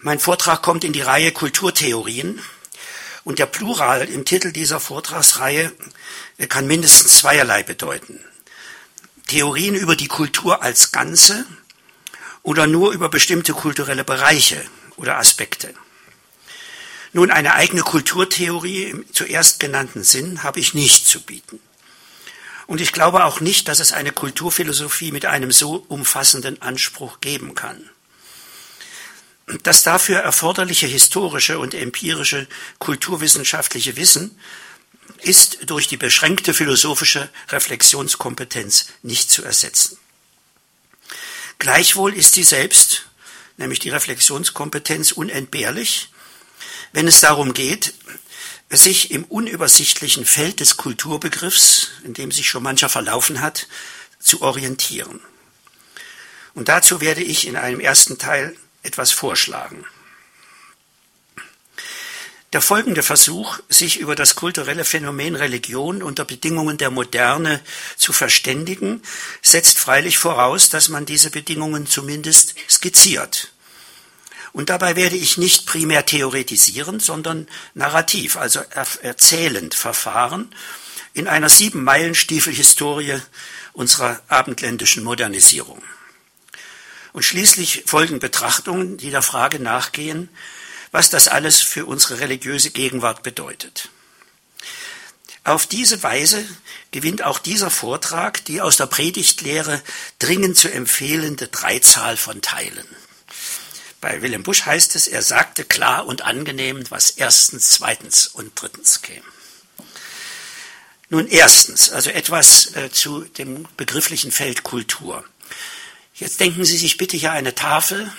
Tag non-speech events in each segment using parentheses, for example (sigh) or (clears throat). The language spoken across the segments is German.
Mein Vortrag kommt in die Reihe Kulturtheorien und der Plural im Titel dieser Vortragsreihe kann mindestens zweierlei bedeuten. Theorien über die Kultur als Ganze oder nur über bestimmte kulturelle Bereiche oder Aspekte. Nun, eine eigene Kulturtheorie im zuerst genannten Sinn habe ich nicht zu bieten. Und ich glaube auch nicht, dass es eine Kulturphilosophie mit einem so umfassenden Anspruch geben kann. Das dafür erforderliche historische und empirische kulturwissenschaftliche Wissen ist durch die beschränkte philosophische Reflexionskompetenz nicht zu ersetzen. Gleichwohl ist sie selbst, nämlich die Reflexionskompetenz, unentbehrlich, wenn es darum geht, sich im unübersichtlichen Feld des Kulturbegriffs, in dem sich schon mancher verlaufen hat, zu orientieren. Und dazu werde ich in einem ersten Teil etwas vorschlagen. Der folgende Versuch, sich über das kulturelle Phänomen Religion unter Bedingungen der Moderne zu verständigen, setzt freilich voraus, dass man diese Bedingungen zumindest skizziert. Und dabei werde ich nicht primär theoretisieren, sondern narrativ, also erzählend verfahren, in einer sieben Meilenstiefel Historie unserer abendländischen Modernisierung. Und schließlich folgen Betrachtungen, die der Frage nachgehen, was das alles für unsere religiöse Gegenwart bedeutet. Auf diese Weise gewinnt auch dieser Vortrag die aus der Predigtlehre dringend zu empfehlende Dreizahl von Teilen. Bei Willem Busch heißt es, er sagte klar und angenehm, was erstens, zweitens und drittens käme. Nun erstens, also etwas äh, zu dem begrifflichen Feld Kultur. Jetzt denken Sie sich bitte hier eine Tafel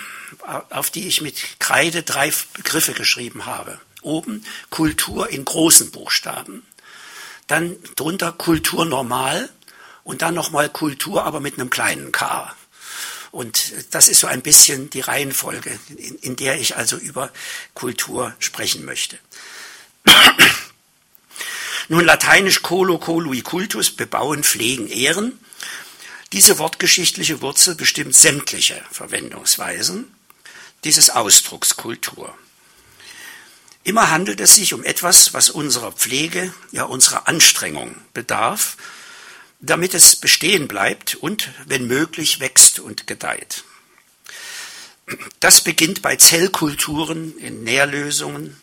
auf die ich mit Kreide drei Begriffe geschrieben habe. Oben Kultur in großen Buchstaben, dann drunter Kultur normal und dann nochmal Kultur, aber mit einem kleinen K. Und das ist so ein bisschen die Reihenfolge, in, in der ich also über Kultur sprechen möchte. (clears throat) Nun lateinisch colo colui cultus, bebauen, pflegen, ehren. Diese wortgeschichtliche Wurzel bestimmt sämtliche Verwendungsweisen dieses Ausdrucks Kultur. Immer handelt es sich um etwas, was unserer Pflege, ja unserer Anstrengung bedarf, damit es bestehen bleibt und, wenn möglich, wächst und gedeiht. Das beginnt bei Zellkulturen in Nährlösungen,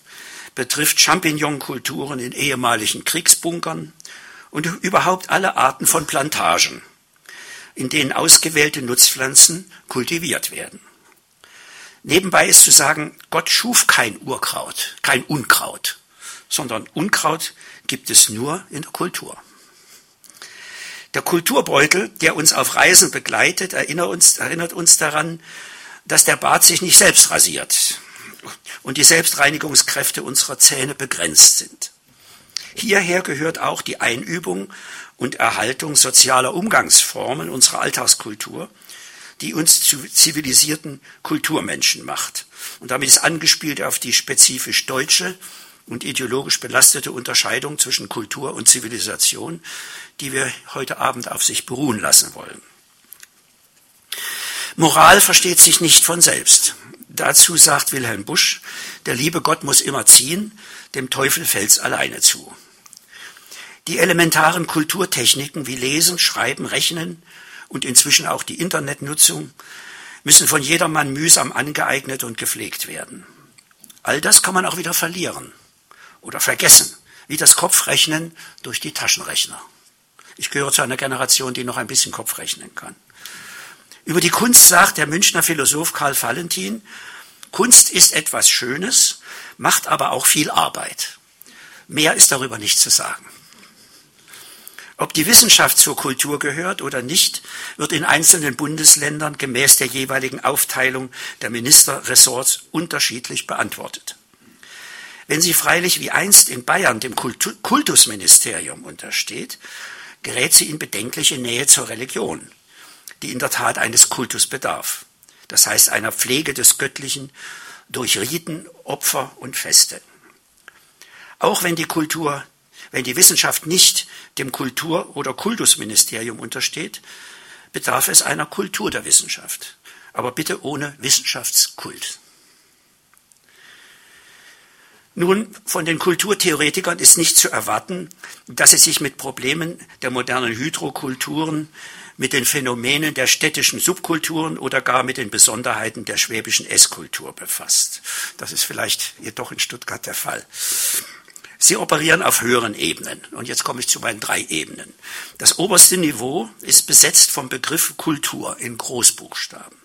betrifft Champignonkulturen in ehemaligen Kriegsbunkern und überhaupt alle Arten von Plantagen, in denen ausgewählte Nutzpflanzen kultiviert werden. Nebenbei ist zu sagen, Gott schuf kein Urkraut, kein Unkraut, sondern Unkraut gibt es nur in der Kultur. Der Kulturbeutel, der uns auf Reisen begleitet, erinnert uns, erinnert uns daran, dass der Bart sich nicht selbst rasiert und die Selbstreinigungskräfte unserer Zähne begrenzt sind. Hierher gehört auch die Einübung und Erhaltung sozialer Umgangsformen unserer Alltagskultur, die uns zu zivilisierten Kulturmenschen macht. Und damit ist angespielt auf die spezifisch deutsche und ideologisch belastete Unterscheidung zwischen Kultur und Zivilisation, die wir heute Abend auf sich beruhen lassen wollen. Moral versteht sich nicht von selbst. Dazu sagt Wilhelm Busch, der liebe Gott muss immer ziehen, dem Teufel fällt's alleine zu. Die elementaren Kulturtechniken wie Lesen, Schreiben, Rechnen, und inzwischen auch die Internetnutzung müssen von jedermann mühsam angeeignet und gepflegt werden. All das kann man auch wieder verlieren oder vergessen, wie das Kopfrechnen durch die Taschenrechner. Ich gehöre zu einer Generation, die noch ein bisschen Kopfrechnen kann. Über die Kunst sagt der Münchner Philosoph Karl Valentin, Kunst ist etwas Schönes, macht aber auch viel Arbeit. Mehr ist darüber nicht zu sagen. Ob die Wissenschaft zur Kultur gehört oder nicht, wird in einzelnen Bundesländern gemäß der jeweiligen Aufteilung der Ministerressorts unterschiedlich beantwortet. Wenn sie freilich wie einst in Bayern dem Kultusministerium untersteht, gerät sie in bedenkliche Nähe zur Religion, die in der Tat eines Kultus bedarf. Das heißt einer Pflege des Göttlichen durch Riten, Opfer und Feste. Auch wenn die Kultur wenn die Wissenschaft nicht dem Kultur- oder Kultusministerium untersteht, bedarf es einer Kultur der Wissenschaft. Aber bitte ohne Wissenschaftskult. Nun, von den Kulturtheoretikern ist nicht zu erwarten, dass sie sich mit Problemen der modernen Hydrokulturen, mit den Phänomenen der städtischen Subkulturen oder gar mit den Besonderheiten der schwäbischen Esskultur befasst. Das ist vielleicht jedoch in Stuttgart der Fall. Sie operieren auf höheren Ebenen. Und jetzt komme ich zu meinen drei Ebenen. Das oberste Niveau ist besetzt vom Begriff Kultur in Großbuchstaben.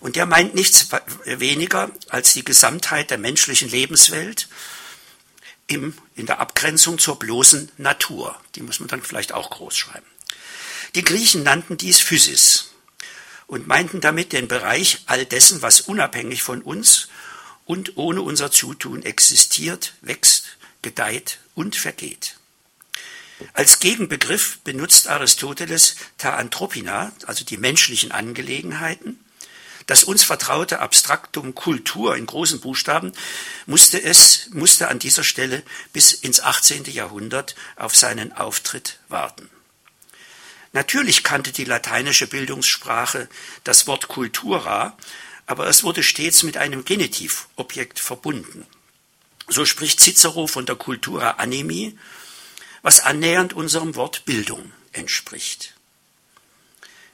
Und der meint nichts weniger als die Gesamtheit der menschlichen Lebenswelt im, in der Abgrenzung zur bloßen Natur. Die muss man dann vielleicht auch groß schreiben. Die Griechen nannten dies Physis und meinten damit den Bereich all dessen, was unabhängig von uns und ohne unser Zutun existiert, wächst, gedeiht und vergeht. Als Gegenbegriff benutzt Aristoteles ta anthropina, also die menschlichen Angelegenheiten, das uns vertraute Abstraktum Kultur in großen Buchstaben musste es, musste an dieser Stelle bis ins 18. Jahrhundert auf seinen Auftritt warten. Natürlich kannte die lateinische Bildungssprache das Wort cultura, aber es wurde stets mit einem Genitivobjekt verbunden. So spricht Cicero von der cultura animi, was annähernd unserem Wort Bildung entspricht.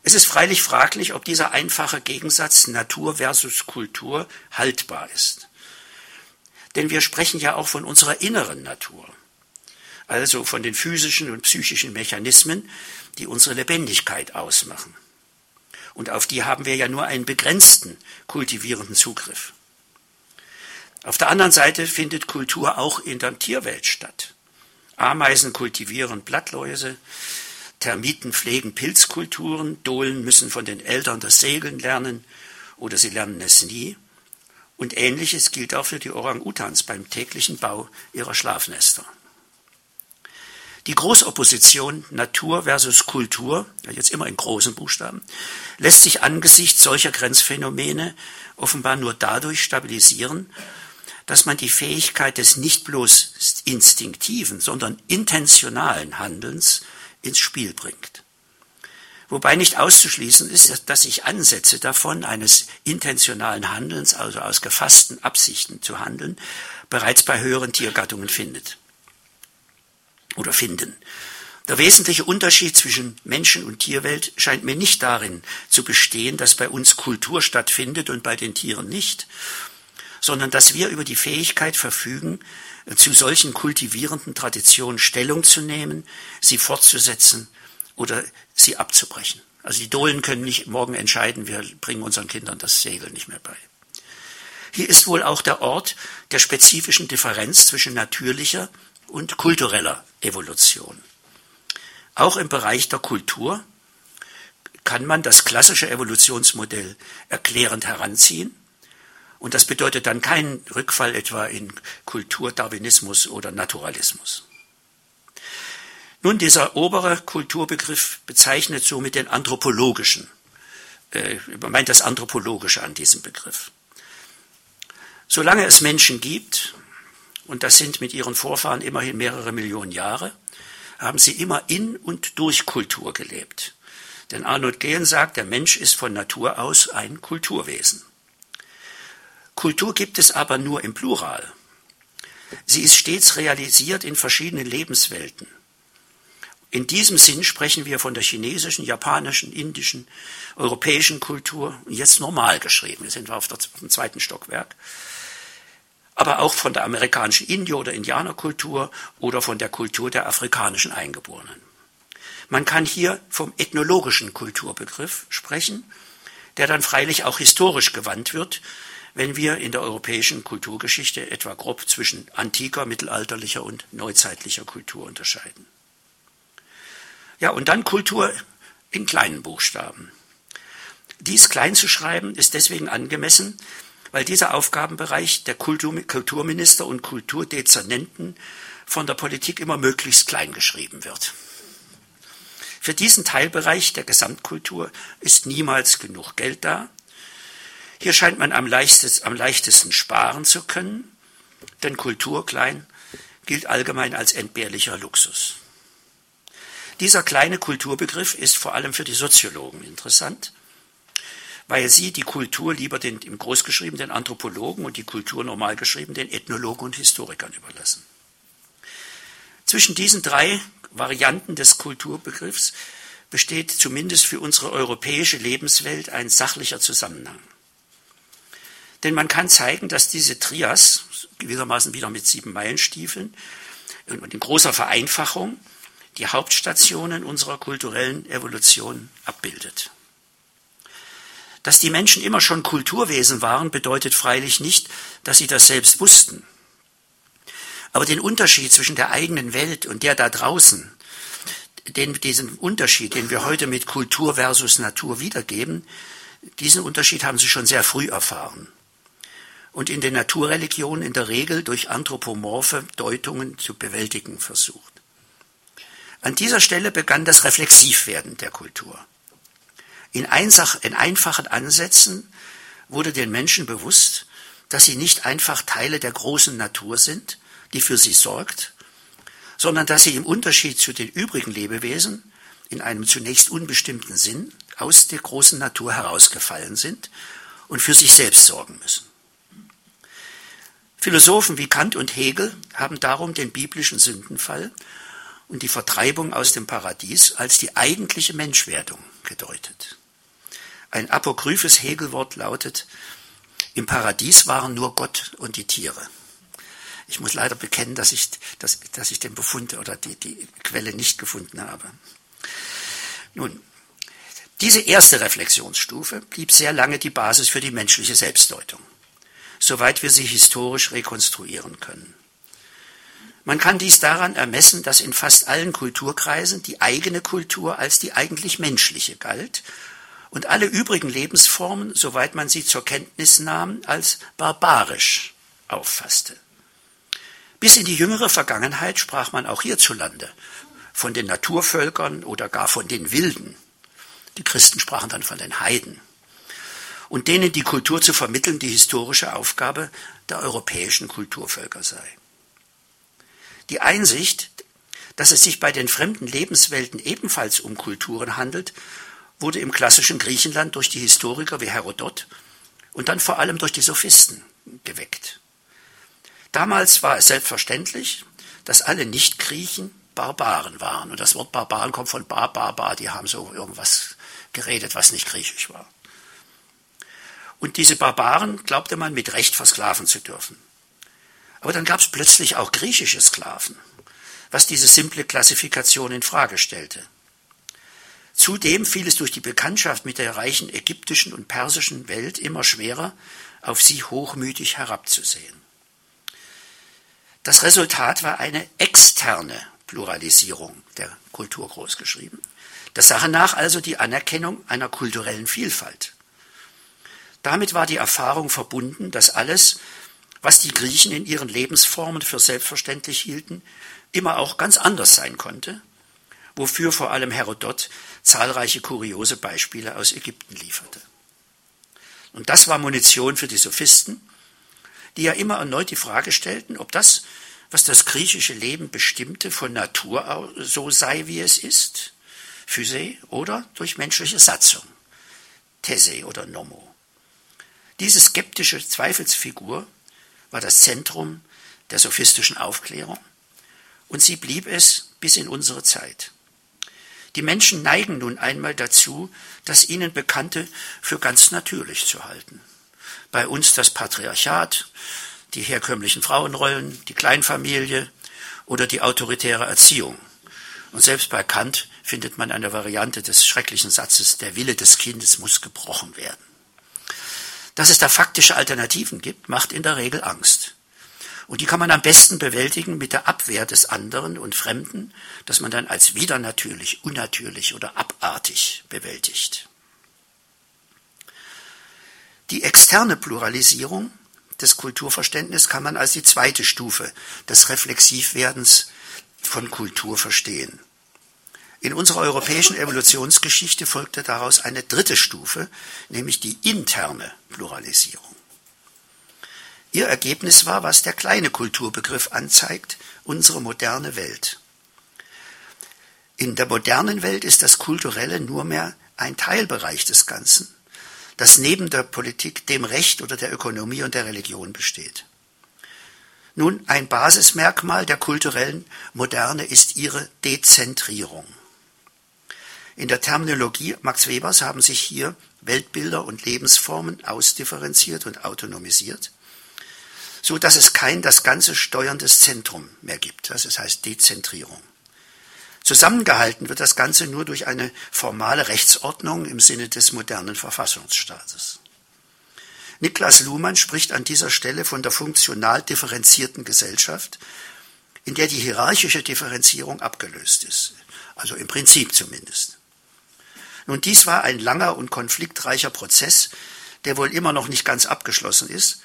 Es ist freilich fraglich, ob dieser einfache Gegensatz Natur versus Kultur haltbar ist. Denn wir sprechen ja auch von unserer inneren Natur, also von den physischen und psychischen Mechanismen, die unsere Lebendigkeit ausmachen. Und auf die haben wir ja nur einen begrenzten kultivierenden Zugriff. Auf der anderen Seite findet Kultur auch in der Tierwelt statt. Ameisen kultivieren Blattläuse, Termiten pflegen Pilzkulturen, Dohlen müssen von den Eltern das Segeln lernen oder sie lernen es nie. Und ähnliches gilt auch für die Orang-Utans beim täglichen Bau ihrer Schlafnester. Die Großopposition Natur versus Kultur, jetzt immer in großen Buchstaben, lässt sich angesichts solcher Grenzphänomene offenbar nur dadurch stabilisieren, dass man die Fähigkeit des nicht bloß instinktiven, sondern intentionalen Handelns ins Spiel bringt. Wobei nicht auszuschließen ist, dass sich Ansätze davon, eines intentionalen Handelns, also aus gefassten Absichten zu handeln, bereits bei höheren Tiergattungen findet oder finden. Der wesentliche Unterschied zwischen Menschen und Tierwelt scheint mir nicht darin zu bestehen, dass bei uns Kultur stattfindet und bei den Tieren nicht, sondern dass wir über die Fähigkeit verfügen, zu solchen kultivierenden Traditionen Stellung zu nehmen, sie fortzusetzen oder sie abzubrechen. Also die Dohlen können nicht morgen entscheiden, wir bringen unseren Kindern das Segel nicht mehr bei. Hier ist wohl auch der Ort der spezifischen Differenz zwischen natürlicher und kultureller Evolution. Auch im Bereich der Kultur kann man das klassische Evolutionsmodell erklärend heranziehen und das bedeutet dann keinen Rückfall etwa in Kulturdarwinismus oder Naturalismus. Nun, dieser obere Kulturbegriff bezeichnet somit den anthropologischen, äh, meint das Anthropologische an diesem Begriff. Solange es Menschen gibt, und das sind mit ihren Vorfahren immerhin mehrere Millionen Jahre, haben sie immer in und durch Kultur gelebt. Denn Arnold Gehlen sagt, der Mensch ist von Natur aus ein Kulturwesen. Kultur gibt es aber nur im Plural. Sie ist stets realisiert in verschiedenen Lebenswelten. In diesem Sinn sprechen wir von der chinesischen, japanischen, indischen, europäischen Kultur, jetzt normal geschrieben, wir sind auf, der, auf dem zweiten Stockwerk, aber auch von der amerikanischen Indio- oder Indianerkultur oder von der Kultur der afrikanischen Eingeborenen. Man kann hier vom ethnologischen Kulturbegriff sprechen, der dann freilich auch historisch gewandt wird, wenn wir in der europäischen Kulturgeschichte etwa grob zwischen antiker, mittelalterlicher und neuzeitlicher Kultur unterscheiden. Ja, und dann Kultur in kleinen Buchstaben. Dies klein zu schreiben ist deswegen angemessen, weil dieser Aufgabenbereich der Kultur, Kulturminister und Kulturdezernenten von der Politik immer möglichst klein geschrieben wird. Für diesen Teilbereich der Gesamtkultur ist niemals genug Geld da hier scheint man am leichtesten, am leichtesten sparen zu können, denn Kultur klein gilt allgemein als entbehrlicher Luxus. Dieser kleine Kulturbegriff ist vor allem für die Soziologen interessant, weil sie die Kultur lieber den, im Großgeschrieben den Anthropologen und die Kultur normal geschrieben den Ethnologen und Historikern überlassen. Zwischen diesen drei Varianten des Kulturbegriffs besteht zumindest für unsere europäische Lebenswelt ein sachlicher Zusammenhang. Denn man kann zeigen, dass diese Trias, gewissermaßen wieder mit sieben Meilenstiefeln und in großer Vereinfachung, die Hauptstationen unserer kulturellen Evolution abbildet. Dass die Menschen immer schon Kulturwesen waren, bedeutet freilich nicht, dass sie das selbst wussten. Aber den Unterschied zwischen der eigenen Welt und der da draußen, den, diesen Unterschied, den wir heute mit Kultur versus Natur wiedergeben, diesen Unterschied haben sie schon sehr früh erfahren und in den Naturreligionen in der Regel durch anthropomorphe Deutungen zu bewältigen versucht. An dieser Stelle begann das Reflexivwerden der Kultur. In, einsach, in einfachen Ansätzen wurde den Menschen bewusst, dass sie nicht einfach Teile der großen Natur sind, die für sie sorgt, sondern dass sie im Unterschied zu den übrigen Lebewesen in einem zunächst unbestimmten Sinn aus der großen Natur herausgefallen sind und für sich selbst sorgen müssen. Philosophen wie Kant und Hegel haben darum den biblischen Sündenfall und die Vertreibung aus dem Paradies als die eigentliche Menschwerdung gedeutet. Ein apokryphes Hegelwort lautet, im Paradies waren nur Gott und die Tiere. Ich muss leider bekennen, dass ich, dass, dass ich den Befund oder die, die Quelle nicht gefunden habe. Nun, diese erste Reflexionsstufe blieb sehr lange die Basis für die menschliche Selbstdeutung, soweit wir sie historisch rekonstruieren können. Man kann dies daran ermessen, dass in fast allen Kulturkreisen die eigene Kultur als die eigentlich menschliche galt und alle übrigen Lebensformen, soweit man sie zur Kenntnis nahm, als barbarisch auffasste. Bis in die jüngere Vergangenheit sprach man auch hierzulande von den Naturvölkern oder gar von den Wilden. Die Christen sprachen dann von den Heiden. Und denen die Kultur zu vermitteln, die historische Aufgabe der europäischen Kulturvölker sei. Die Einsicht, dass es sich bei den fremden Lebenswelten ebenfalls um Kulturen handelt, wurde im klassischen Griechenland durch die Historiker wie Herodot und dann vor allem durch die Sophisten geweckt. Damals war es selbstverständlich, dass alle Nicht-Griechen Barbaren waren. Und das Wort Barbaren kommt von Bar, Barbar, die haben so irgendwas geredet, was nicht griechisch war. Und diese Barbaren glaubte man mit Recht versklaven zu dürfen. Aber dann gab es plötzlich auch griechische Sklaven, was diese simple Klassifikation in Frage stellte. Zudem fiel es durch die Bekanntschaft mit der reichen ägyptischen und persischen Welt immer schwerer, auf sie hochmütig herabzusehen. Das Resultat war eine externe Pluralisierung der Kultur großgeschrieben. Der Sache nach also die Anerkennung einer kulturellen Vielfalt. Damit war die Erfahrung verbunden, dass alles, was die Griechen in ihren Lebensformen für selbstverständlich hielten, immer auch ganz anders sein konnte, wofür vor allem Herodot zahlreiche kuriose Beispiele aus Ägypten lieferte. Und das war Munition für die Sophisten, die ja immer erneut die Frage stellten, ob das, was das griechische Leben bestimmte, von Natur so sei, wie es ist, Physee oder durch menschliche Satzung, These oder Nomo. Diese skeptische Zweifelsfigur war das Zentrum der sophistischen Aufklärung und sie blieb es bis in unsere Zeit. Die Menschen neigen nun einmal dazu, das ihnen Bekannte für ganz natürlich zu halten. Bei uns das Patriarchat, die herkömmlichen Frauenrollen, die Kleinfamilie oder die autoritäre Erziehung. Und selbst bei Kant findet man eine Variante des schrecklichen Satzes, der Wille des Kindes muss gebrochen werden. Dass es da faktische Alternativen gibt, macht in der Regel Angst. Und die kann man am besten bewältigen mit der Abwehr des anderen und Fremden, das man dann als widernatürlich, unnatürlich oder abartig bewältigt. Die externe Pluralisierung des Kulturverständnisses kann man als die zweite Stufe des Reflexivwerdens von Kultur verstehen. In unserer europäischen Evolutionsgeschichte folgte daraus eine dritte Stufe, nämlich die interne Pluralisierung. Ihr Ergebnis war, was der kleine Kulturbegriff anzeigt, unsere moderne Welt. In der modernen Welt ist das Kulturelle nur mehr ein Teilbereich des Ganzen, das neben der Politik dem Recht oder der Ökonomie und der Religion besteht. Nun, ein Basismerkmal der kulturellen Moderne ist ihre Dezentrierung. In der Terminologie Max Webers haben sich hier Weltbilder und Lebensformen ausdifferenziert und autonomisiert, so dass es kein das ganze steuerndes Zentrum mehr gibt. Das heißt Dezentrierung. Zusammengehalten wird das Ganze nur durch eine formale Rechtsordnung im Sinne des modernen Verfassungsstaates. Niklas Luhmann spricht an dieser Stelle von der funktional differenzierten Gesellschaft, in der die hierarchische Differenzierung abgelöst ist, also im Prinzip zumindest. Nun, dies war ein langer und konfliktreicher Prozess, der wohl immer noch nicht ganz abgeschlossen ist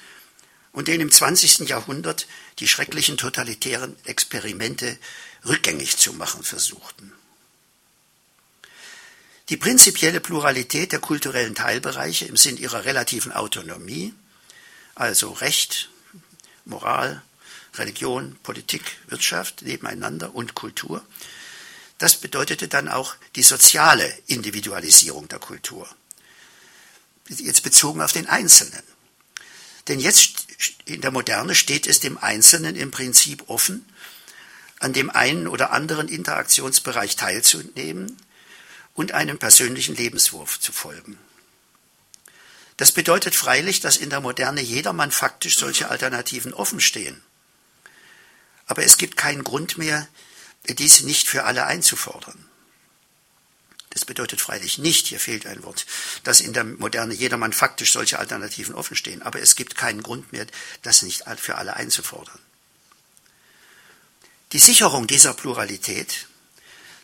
und den im 20. Jahrhundert die schrecklichen totalitären Experimente rückgängig zu machen versuchten. Die prinzipielle Pluralität der kulturellen Teilbereiche im Sinn ihrer relativen Autonomie, also Recht, Moral, Religion, Politik, Wirtschaft nebeneinander und Kultur, das bedeutete dann auch die soziale Individualisierung der Kultur. Jetzt bezogen auf den Einzelnen. Denn jetzt in der Moderne steht es dem Einzelnen im Prinzip offen, an dem einen oder anderen Interaktionsbereich teilzunehmen und einem persönlichen Lebenswurf zu folgen. Das bedeutet freilich, dass in der Moderne jedermann faktisch solche Alternativen offenstehen. Aber es gibt keinen Grund mehr, dies nicht für alle einzufordern. Das bedeutet freilich nicht, hier fehlt ein Wort, dass in der Moderne jedermann faktisch solche Alternativen offenstehen, aber es gibt keinen Grund mehr, das nicht für alle einzufordern. Die Sicherung dieser Pluralität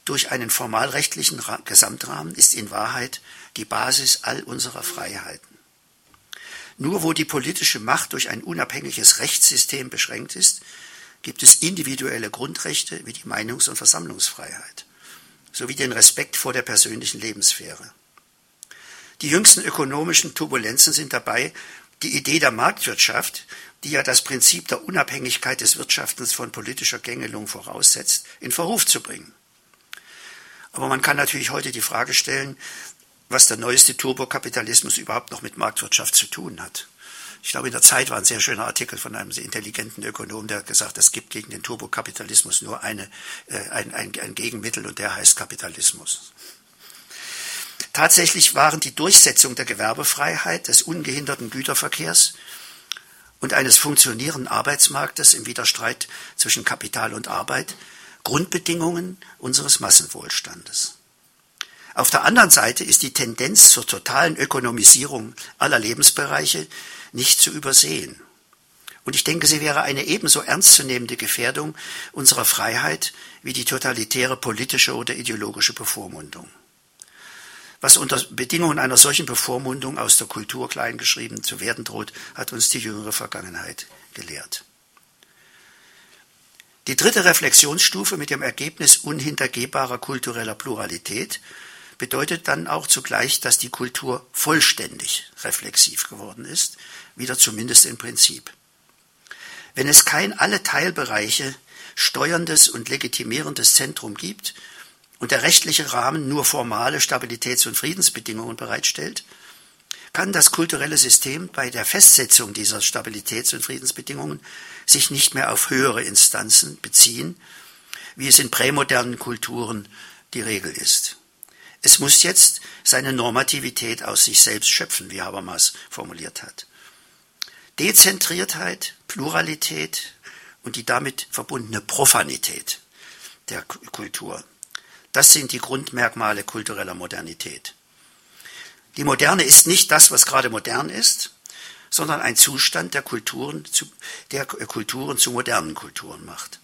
durch einen formalrechtlichen Gesamtrahmen ist in Wahrheit die Basis all unserer Freiheiten. Nur wo die politische Macht durch ein unabhängiges Rechtssystem beschränkt ist, gibt es individuelle Grundrechte wie die Meinungs- und Versammlungsfreiheit sowie den Respekt vor der persönlichen Lebenssphäre. Die jüngsten ökonomischen Turbulenzen sind dabei, die Idee der Marktwirtschaft, die ja das Prinzip der Unabhängigkeit des Wirtschaftens von politischer Gängelung voraussetzt, in Verruf zu bringen. Aber man kann natürlich heute die Frage stellen, was der neueste Turbokapitalismus überhaupt noch mit Marktwirtschaft zu tun hat. Ich glaube, in der Zeit war ein sehr schöner Artikel von einem sehr intelligenten Ökonom, der hat gesagt, es gibt gegen den Turbokapitalismus nur eine, äh, ein, ein, ein Gegenmittel und der heißt Kapitalismus. Tatsächlich waren die Durchsetzung der Gewerbefreiheit, des ungehinderten Güterverkehrs und eines funktionierenden Arbeitsmarktes im Widerstreit zwischen Kapital und Arbeit Grundbedingungen unseres Massenwohlstandes. Auf der anderen Seite ist die Tendenz zur totalen Ökonomisierung aller Lebensbereiche nicht zu übersehen. Und ich denke, sie wäre eine ebenso ernstzunehmende Gefährdung unserer Freiheit wie die totalitäre politische oder ideologische Bevormundung. Was unter Bedingungen einer solchen Bevormundung aus der Kultur kleingeschrieben zu werden droht, hat uns die jüngere Vergangenheit gelehrt. Die dritte Reflexionsstufe mit dem Ergebnis unhintergehbarer kultureller Pluralität bedeutet dann auch zugleich, dass die Kultur vollständig reflexiv geworden ist, wieder zumindest im Prinzip. Wenn es kein alle Teilbereiche steuerndes und legitimierendes Zentrum gibt, und der rechtliche Rahmen nur formale Stabilitäts- und Friedensbedingungen bereitstellt, kann das kulturelle System bei der Festsetzung dieser Stabilitäts- und Friedensbedingungen sich nicht mehr auf höhere Instanzen beziehen, wie es in prämodernen Kulturen die Regel ist. Es muss jetzt seine Normativität aus sich selbst schöpfen, wie Habermas formuliert hat. Dezentriertheit, Pluralität und die damit verbundene Profanität der Kultur das sind die Grundmerkmale kultureller Modernität. Die Moderne ist nicht das, was gerade modern ist, sondern ein Zustand, der Kulturen zu, der Kulturen zu modernen Kulturen macht.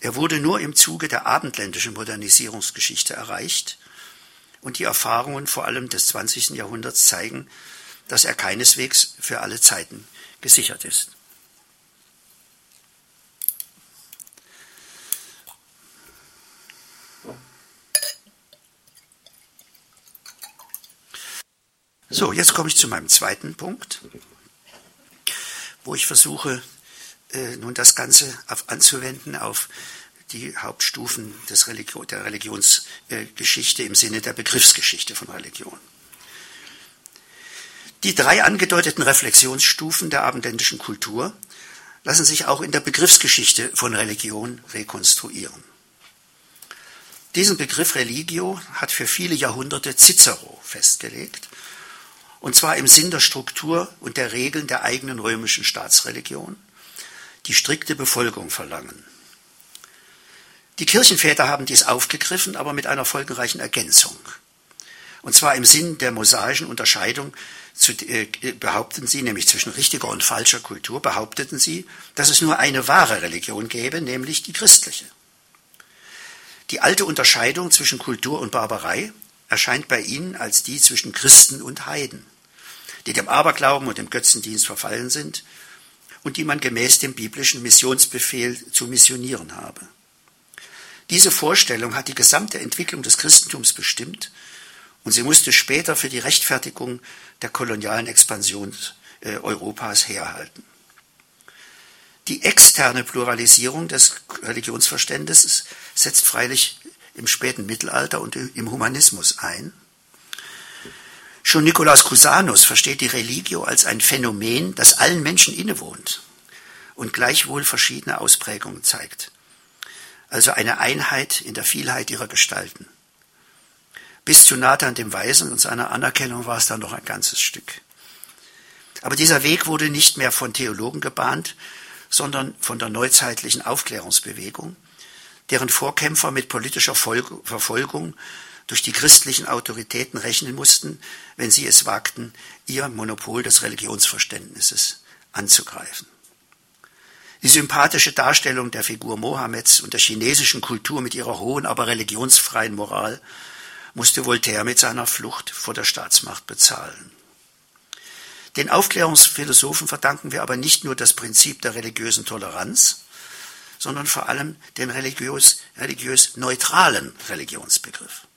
Er wurde nur im Zuge der abendländischen Modernisierungsgeschichte erreicht und die Erfahrungen vor allem des 20. Jahrhunderts zeigen, dass er keineswegs für alle Zeiten gesichert ist. So, jetzt komme ich zu meinem zweiten Punkt, wo ich versuche, äh, nun das Ganze auf, anzuwenden auf die Hauptstufen des Religion, der Religionsgeschichte im Sinne der Begriffsgeschichte von Religion. Die drei angedeuteten Reflexionsstufen der abendländischen Kultur lassen sich auch in der Begriffsgeschichte von Religion rekonstruieren. Diesen Begriff Religio hat für viele Jahrhunderte Cicero festgelegt, und zwar im Sinn der Struktur und der Regeln der eigenen römischen Staatsreligion, die strikte Befolgung verlangen. Die Kirchenväter haben dies aufgegriffen, aber mit einer folgenreichen Ergänzung. Und zwar im Sinn der mosaischen Unterscheidung zu, äh, behaupten sie, nämlich zwischen richtiger und falscher Kultur, behaupteten sie, dass es nur eine wahre Religion gäbe, nämlich die christliche. Die alte Unterscheidung zwischen Kultur und Barbarei erscheint bei ihnen als die zwischen Christen und Heiden, die dem Aberglauben und dem Götzendienst verfallen sind und die man gemäß dem biblischen Missionsbefehl zu missionieren habe. Diese Vorstellung hat die gesamte Entwicklung des Christentums bestimmt und sie musste später für die Rechtfertigung der kolonialen Expansion äh, Europas herhalten. Die externe Pluralisierung des Religionsverständnisses setzt freilich im späten Mittelalter und im Humanismus ein. Schon Nikolaus Cusanus versteht die Religio als ein Phänomen, das allen Menschen innewohnt und gleichwohl verschiedene Ausprägungen zeigt. Also eine Einheit in der Vielheit ihrer Gestalten. Bis zu Nathan dem Weisen und seiner Anerkennung war es dann noch ein ganzes Stück. Aber dieser Weg wurde nicht mehr von Theologen gebahnt, sondern von der neuzeitlichen Aufklärungsbewegung, deren Vorkämpfer mit politischer Verfolgung durch die christlichen Autoritäten rechnen mussten, wenn sie es wagten, ihr Monopol des Religionsverständnisses anzugreifen. Die sympathische Darstellung der Figur Mohammeds und der chinesischen Kultur mit ihrer hohen, aber religionsfreien Moral musste Voltaire mit seiner Flucht vor der Staatsmacht bezahlen. Den Aufklärungsphilosophen verdanken wir aber nicht nur das Prinzip der religiösen Toleranz, sondern vor allem den religiös, religiös neutralen Religionsbegriff,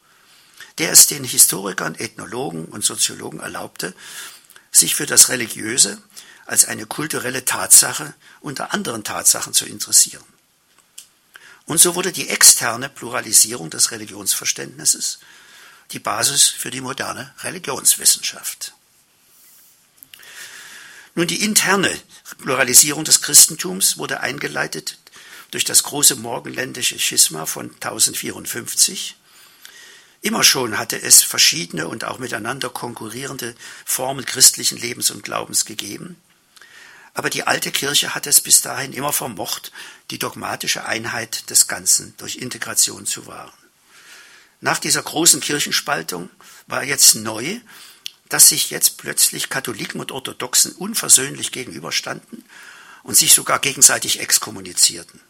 der es den Historikern, Ethnologen und Soziologen erlaubte, sich für das Religiöse als eine kulturelle Tatsache unter anderen Tatsachen zu interessieren. Und so wurde die externe Pluralisierung des Religionsverständnisses die Basis für die moderne Religionswissenschaft. Nun, die interne Pluralisierung des Christentums wurde eingeleitet durch das große morgenländische Schisma von 1054. Immer schon hatte es verschiedene und auch miteinander konkurrierende Formen christlichen Lebens und Glaubens gegeben. Aber die alte Kirche hat es bis dahin immer vermocht, die dogmatische Einheit des Ganzen durch Integration zu wahren. Nach dieser großen Kirchenspaltung war jetzt neu, dass sich jetzt plötzlich Katholiken und Orthodoxen unversöhnlich gegenüberstanden und sich sogar gegenseitig exkommunizierten.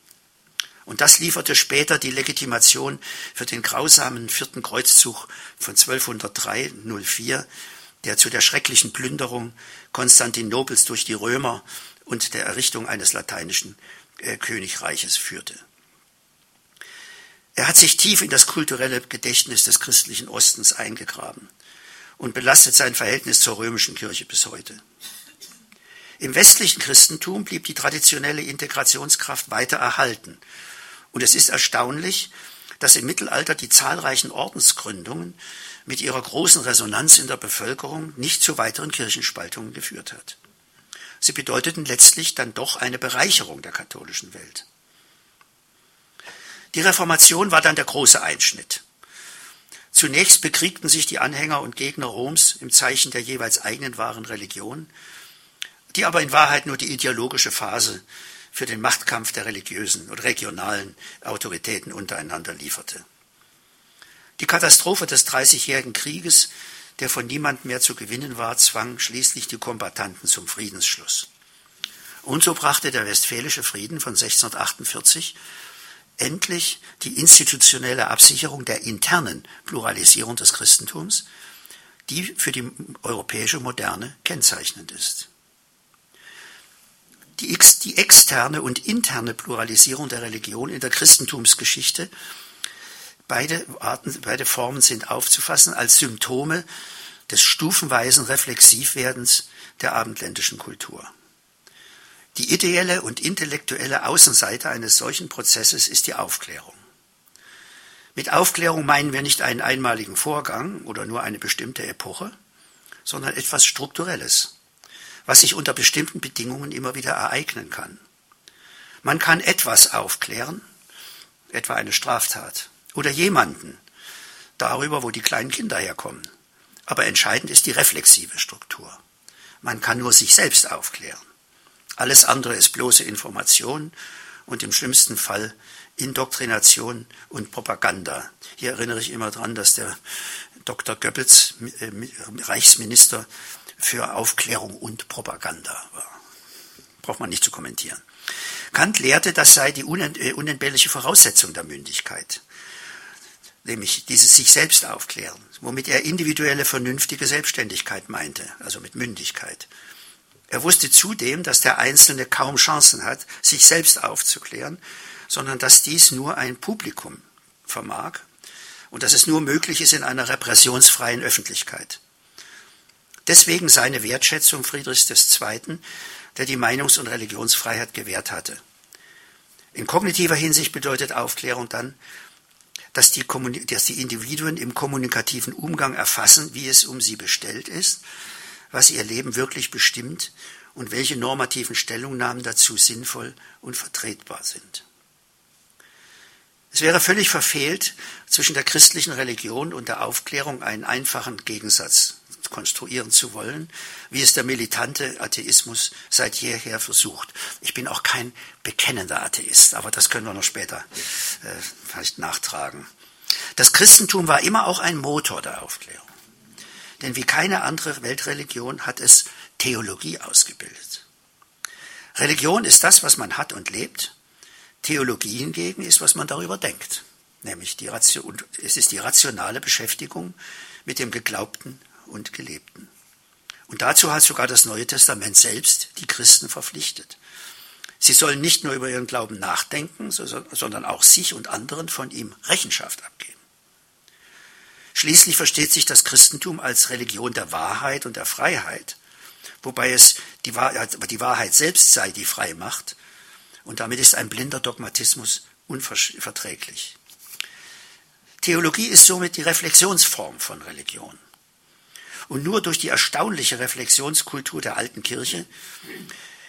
Und das lieferte später die Legitimation für den grausamen vierten Kreuzzug von 1203-04, der zu der schrecklichen Plünderung Konstantinopels durch die Römer und der Errichtung eines lateinischen äh, Königreiches führte. Er hat sich tief in das kulturelle Gedächtnis des christlichen Ostens eingegraben und belastet sein Verhältnis zur römischen Kirche bis heute. Im westlichen Christentum blieb die traditionelle Integrationskraft weiter erhalten. Und es ist erstaunlich, dass im Mittelalter die zahlreichen Ordensgründungen mit ihrer großen Resonanz in der Bevölkerung nicht zu weiteren Kirchenspaltungen geführt hat. Sie bedeuteten letztlich dann doch eine Bereicherung der katholischen Welt. Die Reformation war dann der große Einschnitt. Zunächst bekriegten sich die Anhänger und Gegner Roms im Zeichen der jeweils eigenen wahren Religion, die aber in Wahrheit nur die ideologische Phase für den Machtkampf der religiösen und regionalen Autoritäten untereinander lieferte. Die Katastrophe des Dreißigjährigen Krieges, der von niemandem mehr zu gewinnen war, zwang schließlich die Kombattanten zum Friedensschluss. Und so brachte der Westfälische Frieden von 1648 endlich die institutionelle Absicherung der internen Pluralisierung des Christentums, die für die europäische Moderne kennzeichnend ist. Die, ex die externe und interne Pluralisierung der Religion in der Christentumsgeschichte, beide, Arten, beide Formen sind aufzufassen als Symptome des stufenweisen Reflexivwerdens der abendländischen Kultur. Die ideelle und intellektuelle Außenseite eines solchen Prozesses ist die Aufklärung. Mit Aufklärung meinen wir nicht einen einmaligen Vorgang oder nur eine bestimmte Epoche, sondern etwas Strukturelles, was sich unter bestimmten Bedingungen immer wieder ereignen kann. Man kann etwas aufklären, etwa eine Straftat, oder jemanden darüber, wo die kleinen Kinder herkommen. Aber entscheidend ist die reflexive Struktur. Man kann nur sich selbst aufklären. Alles andere ist bloße Information und im schlimmsten Fall Indoktrination und Propaganda. Hier erinnere ich immer daran, dass der Dr. Goebbels äh, Reichsminister für Aufklärung und Propaganda war. Braucht man nicht zu kommentieren. Kant lehrte, das sei die äh, unentbehrliche Voraussetzung der Mündigkeit, nämlich dieses sich selbst aufklären, womit er individuelle vernünftige Selbstständigkeit meinte, also mit Mündigkeit. Er wusste zudem, dass der Einzelne kaum Chancen hat, sich selbst aufzuklären, sondern dass dies nur ein Publikum vermag und dass es nur möglich ist in einer repressionsfreien Öffentlichkeit. Deswegen seine Wertschätzung Friedrichs II., der die Meinungs- und Religionsfreiheit gewährt hatte. In kognitiver Hinsicht bedeutet Aufklärung dann, dass die, dass die Individuen im kommunikativen Umgang erfassen, wie es um sie bestellt ist, was ihr Leben wirklich bestimmt und welche normativen Stellungnahmen dazu sinnvoll und vertretbar sind. Es wäre völlig verfehlt, zwischen der christlichen Religion und der Aufklärung einen einfachen Gegensatz konstruieren zu wollen, wie es der militante Atheismus seit jeher versucht. Ich bin auch kein bekennender Atheist, aber das können wir noch später äh, vielleicht nachtragen. Das Christentum war immer auch ein Motor der Aufklärung. Denn wie keine andere Weltreligion hat es Theologie ausgebildet. Religion ist das, was man hat und lebt, Theologie hingegen ist, was man darüber denkt. Nämlich die Ration, es ist die rationale Beschäftigung mit dem Geglaubten und Gelebten. Und dazu hat sogar das Neue Testament selbst die Christen verpflichtet. Sie sollen nicht nur über ihren Glauben nachdenken, sondern auch sich und anderen von ihm Rechenschaft abgeben. Schließlich versteht sich das Christentum als Religion der Wahrheit und der Freiheit, wobei es die Wahrheit, die Wahrheit selbst sei, die frei macht und damit ist ein blinder Dogmatismus unverträglich. Theologie ist somit die Reflexionsform von Religion. Und nur durch die erstaunliche Reflexionskultur der alten Kirche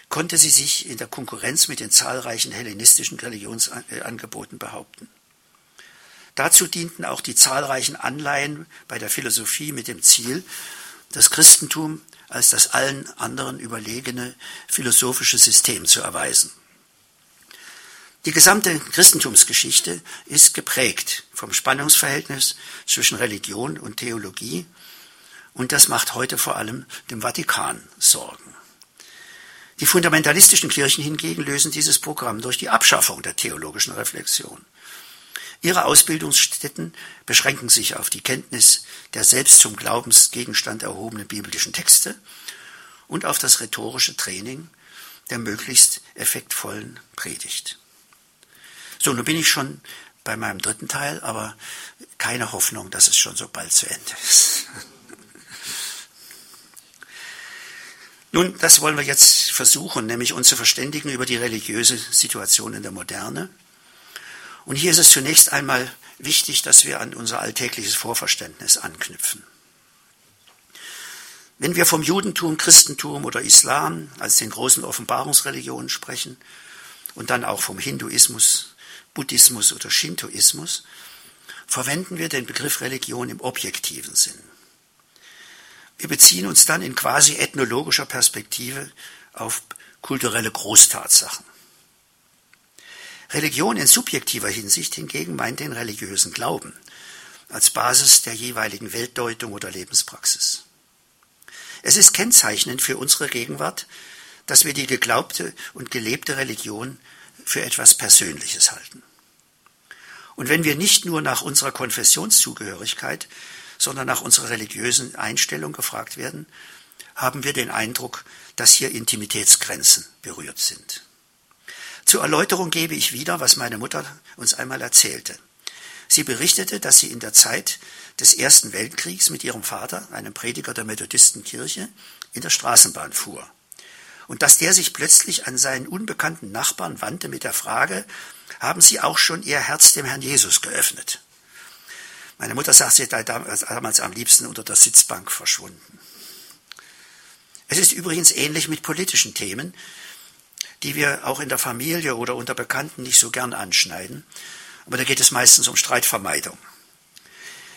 konnte sie sich in der Konkurrenz mit den zahlreichen hellenistischen Religionsangeboten behaupten. Dazu dienten auch die zahlreichen Anleihen bei der Philosophie mit dem Ziel, das Christentum als das allen anderen überlegene philosophische System zu erweisen. Die gesamte Christentumsgeschichte ist geprägt vom Spannungsverhältnis zwischen Religion und Theologie und das macht heute vor allem dem Vatikan Sorgen. Die fundamentalistischen Kirchen hingegen lösen dieses Programm durch die Abschaffung der theologischen Reflexion. Ihre Ausbildungsstätten beschränken sich auf die Kenntnis der selbst zum Glaubensgegenstand erhobenen biblischen Texte und auf das rhetorische Training der möglichst effektvollen Predigt. So, nun bin ich schon bei meinem dritten Teil, aber keine Hoffnung, dass es schon so bald zu Ende ist. (laughs) Nun, das wollen wir jetzt versuchen, nämlich uns zu verständigen über die religiöse Situation in der Moderne. Und hier ist es zunächst einmal wichtig, dass wir an unser alltägliches Vorverständnis anknüpfen. Wenn wir vom Judentum, Christentum oder Islam als den großen Offenbarungsreligionen sprechen und dann auch vom Hinduismus, Buddhismus oder Shintoismus, verwenden wir den Begriff Religion im objektiven Sinn. Wir beziehen uns dann in quasi ethnologischer Perspektive auf kulturelle Großtatsachen. Religion in subjektiver Hinsicht hingegen meint den religiösen Glauben als Basis der jeweiligen Weltdeutung oder Lebenspraxis. Es ist kennzeichnend für unsere Gegenwart, dass wir die geglaubte und gelebte Religion für etwas Persönliches halten. Und wenn wir nicht nur nach unserer Konfessionszugehörigkeit, sondern nach unserer religiösen Einstellung gefragt werden, haben wir den Eindruck, dass hier Intimitätsgrenzen berührt sind. Zur Erläuterung gebe ich wieder, was meine Mutter uns einmal erzählte. Sie berichtete, dass sie in der Zeit des Ersten Weltkriegs mit ihrem Vater, einem Prediger der Methodistenkirche, in der Straßenbahn fuhr und dass der sich plötzlich an seinen unbekannten Nachbarn wandte mit der Frage, haben Sie auch schon Ihr Herz dem Herrn Jesus geöffnet? Meine Mutter sagt, sie sei damals am liebsten unter der Sitzbank verschwunden. Es ist übrigens ähnlich mit politischen Themen, die wir auch in der Familie oder unter Bekannten nicht so gern anschneiden, aber da geht es meistens um Streitvermeidung.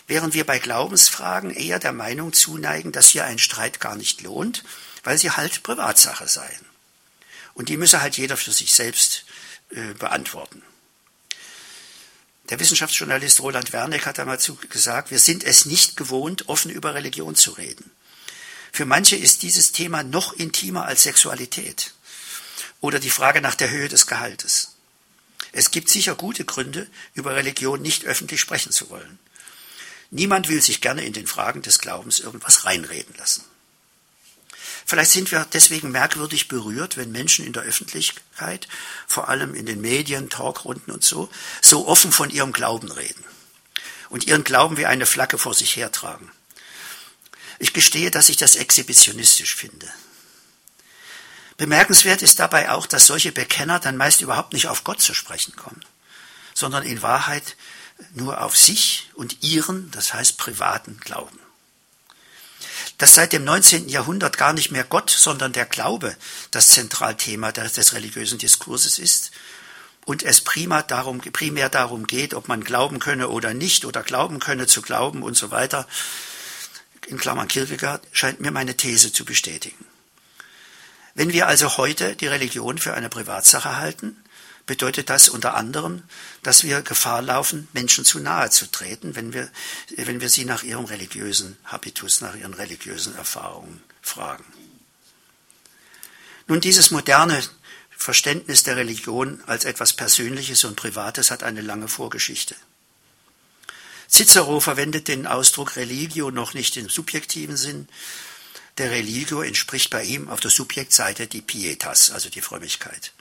Während wir bei Glaubensfragen eher der Meinung zuneigen, dass hier ein Streit gar nicht lohnt, weil sie halt Privatsache seien. Und die müsse halt jeder für sich selbst äh, beantworten. Der Wissenschaftsjournalist Roland Werneck hat einmal gesagt, wir sind es nicht gewohnt, offen über Religion zu reden. Für manche ist dieses Thema noch intimer als Sexualität oder die Frage nach der Höhe des Gehaltes. Es gibt sicher gute Gründe, über Religion nicht öffentlich sprechen zu wollen. Niemand will sich gerne in den Fragen des Glaubens irgendwas reinreden lassen. Vielleicht sind wir deswegen merkwürdig berührt, wenn Menschen in der Öffentlichkeit, vor allem in den Medien, Talkrunden und so, so offen von ihrem Glauben reden und ihren Glauben wie eine Flagge vor sich hertragen. Ich gestehe, dass ich das exhibitionistisch finde. Bemerkenswert ist dabei auch, dass solche Bekenner dann meist überhaupt nicht auf Gott zu sprechen kommen, sondern in Wahrheit nur auf sich und ihren, das heißt privaten Glauben dass seit dem 19. Jahrhundert gar nicht mehr Gott, sondern der Glaube das Zentralthema des religiösen Diskurses ist und es prima darum, primär darum geht, ob man glauben könne oder nicht oder glauben könne zu glauben und so weiter, in Klammern Kierkegaard, scheint mir meine These zu bestätigen. Wenn wir also heute die Religion für eine Privatsache halten, bedeutet das unter anderem, dass wir Gefahr laufen, Menschen zu nahe zu treten, wenn wir, wenn wir sie nach ihrem religiösen Habitus, nach ihren religiösen Erfahrungen fragen. Nun, dieses moderne Verständnis der Religion als etwas Persönliches und Privates hat eine lange Vorgeschichte. Cicero verwendet den Ausdruck Religio noch nicht im subjektiven Sinn. Der Religio entspricht bei ihm auf der Subjektseite die Pietas, also die Frömmigkeit.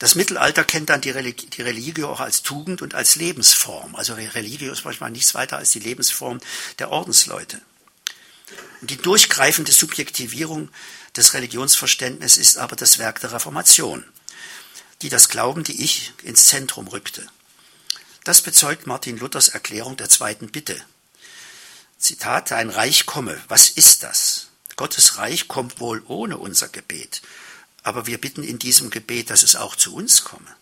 Das Mittelalter kennt dann die, Religi die Religio auch als Tugend und als Lebensform. Also Religio ist manchmal nichts weiter als die Lebensform der Ordensleute. Und die durchgreifende Subjektivierung des Religionsverständnisses ist aber das Werk der Reformation, die das Glauben, die Ich, ins Zentrum rückte. Das bezeugt Martin Luthers Erklärung der zweiten Bitte. Zitat, ein Reich komme. Was ist das? Gottes Reich kommt wohl ohne unser Gebet, aber wir bitten in diesem Gebet, dass es auch zu uns komme.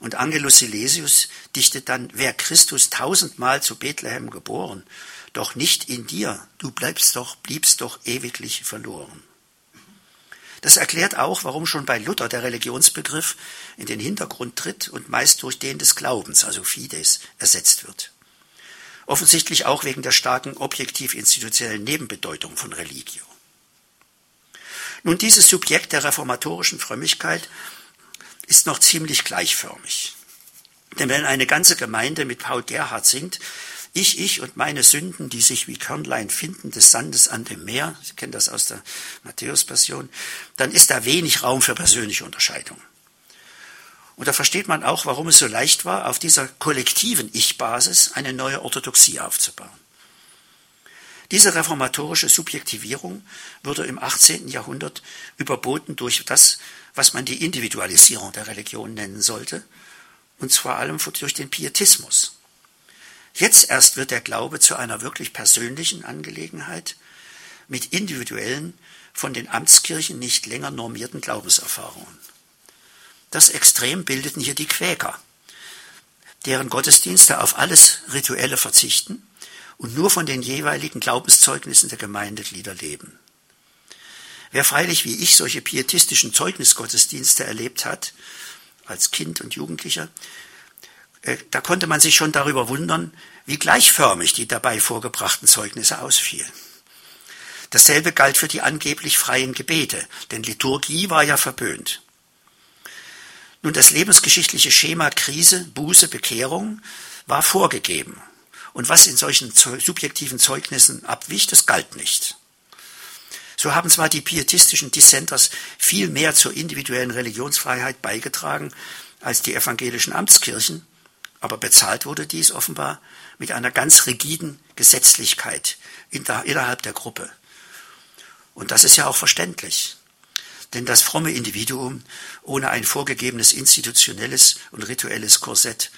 Und Angelus Silesius dichtet dann, wer Christus tausendmal zu Bethlehem geboren, doch nicht in dir, du bleibst doch, bliebst doch ewiglich verloren. Das erklärt auch, warum schon bei Luther der Religionsbegriff in den Hintergrund tritt und meist durch den des Glaubens, also Fides, ersetzt wird. Offensichtlich auch wegen der starken objektiv-institutionellen Nebenbedeutung von Religio. Nun, dieses Subjekt der reformatorischen Frömmigkeit ist noch ziemlich gleichförmig. Denn wenn eine ganze Gemeinde mit Paul Gerhard singt, ich, ich und meine Sünden, die sich wie Körnlein finden des Sandes an dem Meer, Sie kennen das aus der Matthäus-Passion, dann ist da wenig Raum für persönliche Unterscheidung. Und da versteht man auch, warum es so leicht war, auf dieser kollektiven Ich-Basis eine neue Orthodoxie aufzubauen. Diese reformatorische Subjektivierung wurde im 18. Jahrhundert überboten durch das, was man die Individualisierung der Religion nennen sollte, und vor allem durch den Pietismus. Jetzt erst wird der Glaube zu einer wirklich persönlichen Angelegenheit mit individuellen, von den Amtskirchen nicht länger normierten Glaubenserfahrungen. Das Extrem bildeten hier die Quäker, deren Gottesdienste auf alles Rituelle verzichten und nur von den jeweiligen Glaubenszeugnissen der Gemeindeglieder leben. Wer freilich wie ich solche pietistischen Zeugnisgottesdienste erlebt hat, als Kind und Jugendlicher, äh, da konnte man sich schon darüber wundern, wie gleichförmig die dabei vorgebrachten Zeugnisse ausfielen. Dasselbe galt für die angeblich freien Gebete, denn Liturgie war ja verböhnt. Nun, das lebensgeschichtliche Schema Krise, Buße, Bekehrung war vorgegeben. Und was in solchen subjektiven Zeugnissen abwich, das galt nicht. So haben zwar die pietistischen Dissenters viel mehr zur individuellen Religionsfreiheit beigetragen als die evangelischen Amtskirchen, aber bezahlt wurde dies offenbar mit einer ganz rigiden Gesetzlichkeit innerhalb der Gruppe. Und das ist ja auch verständlich. Denn das fromme Individuum ohne ein vorgegebenes institutionelles und rituelles Korsett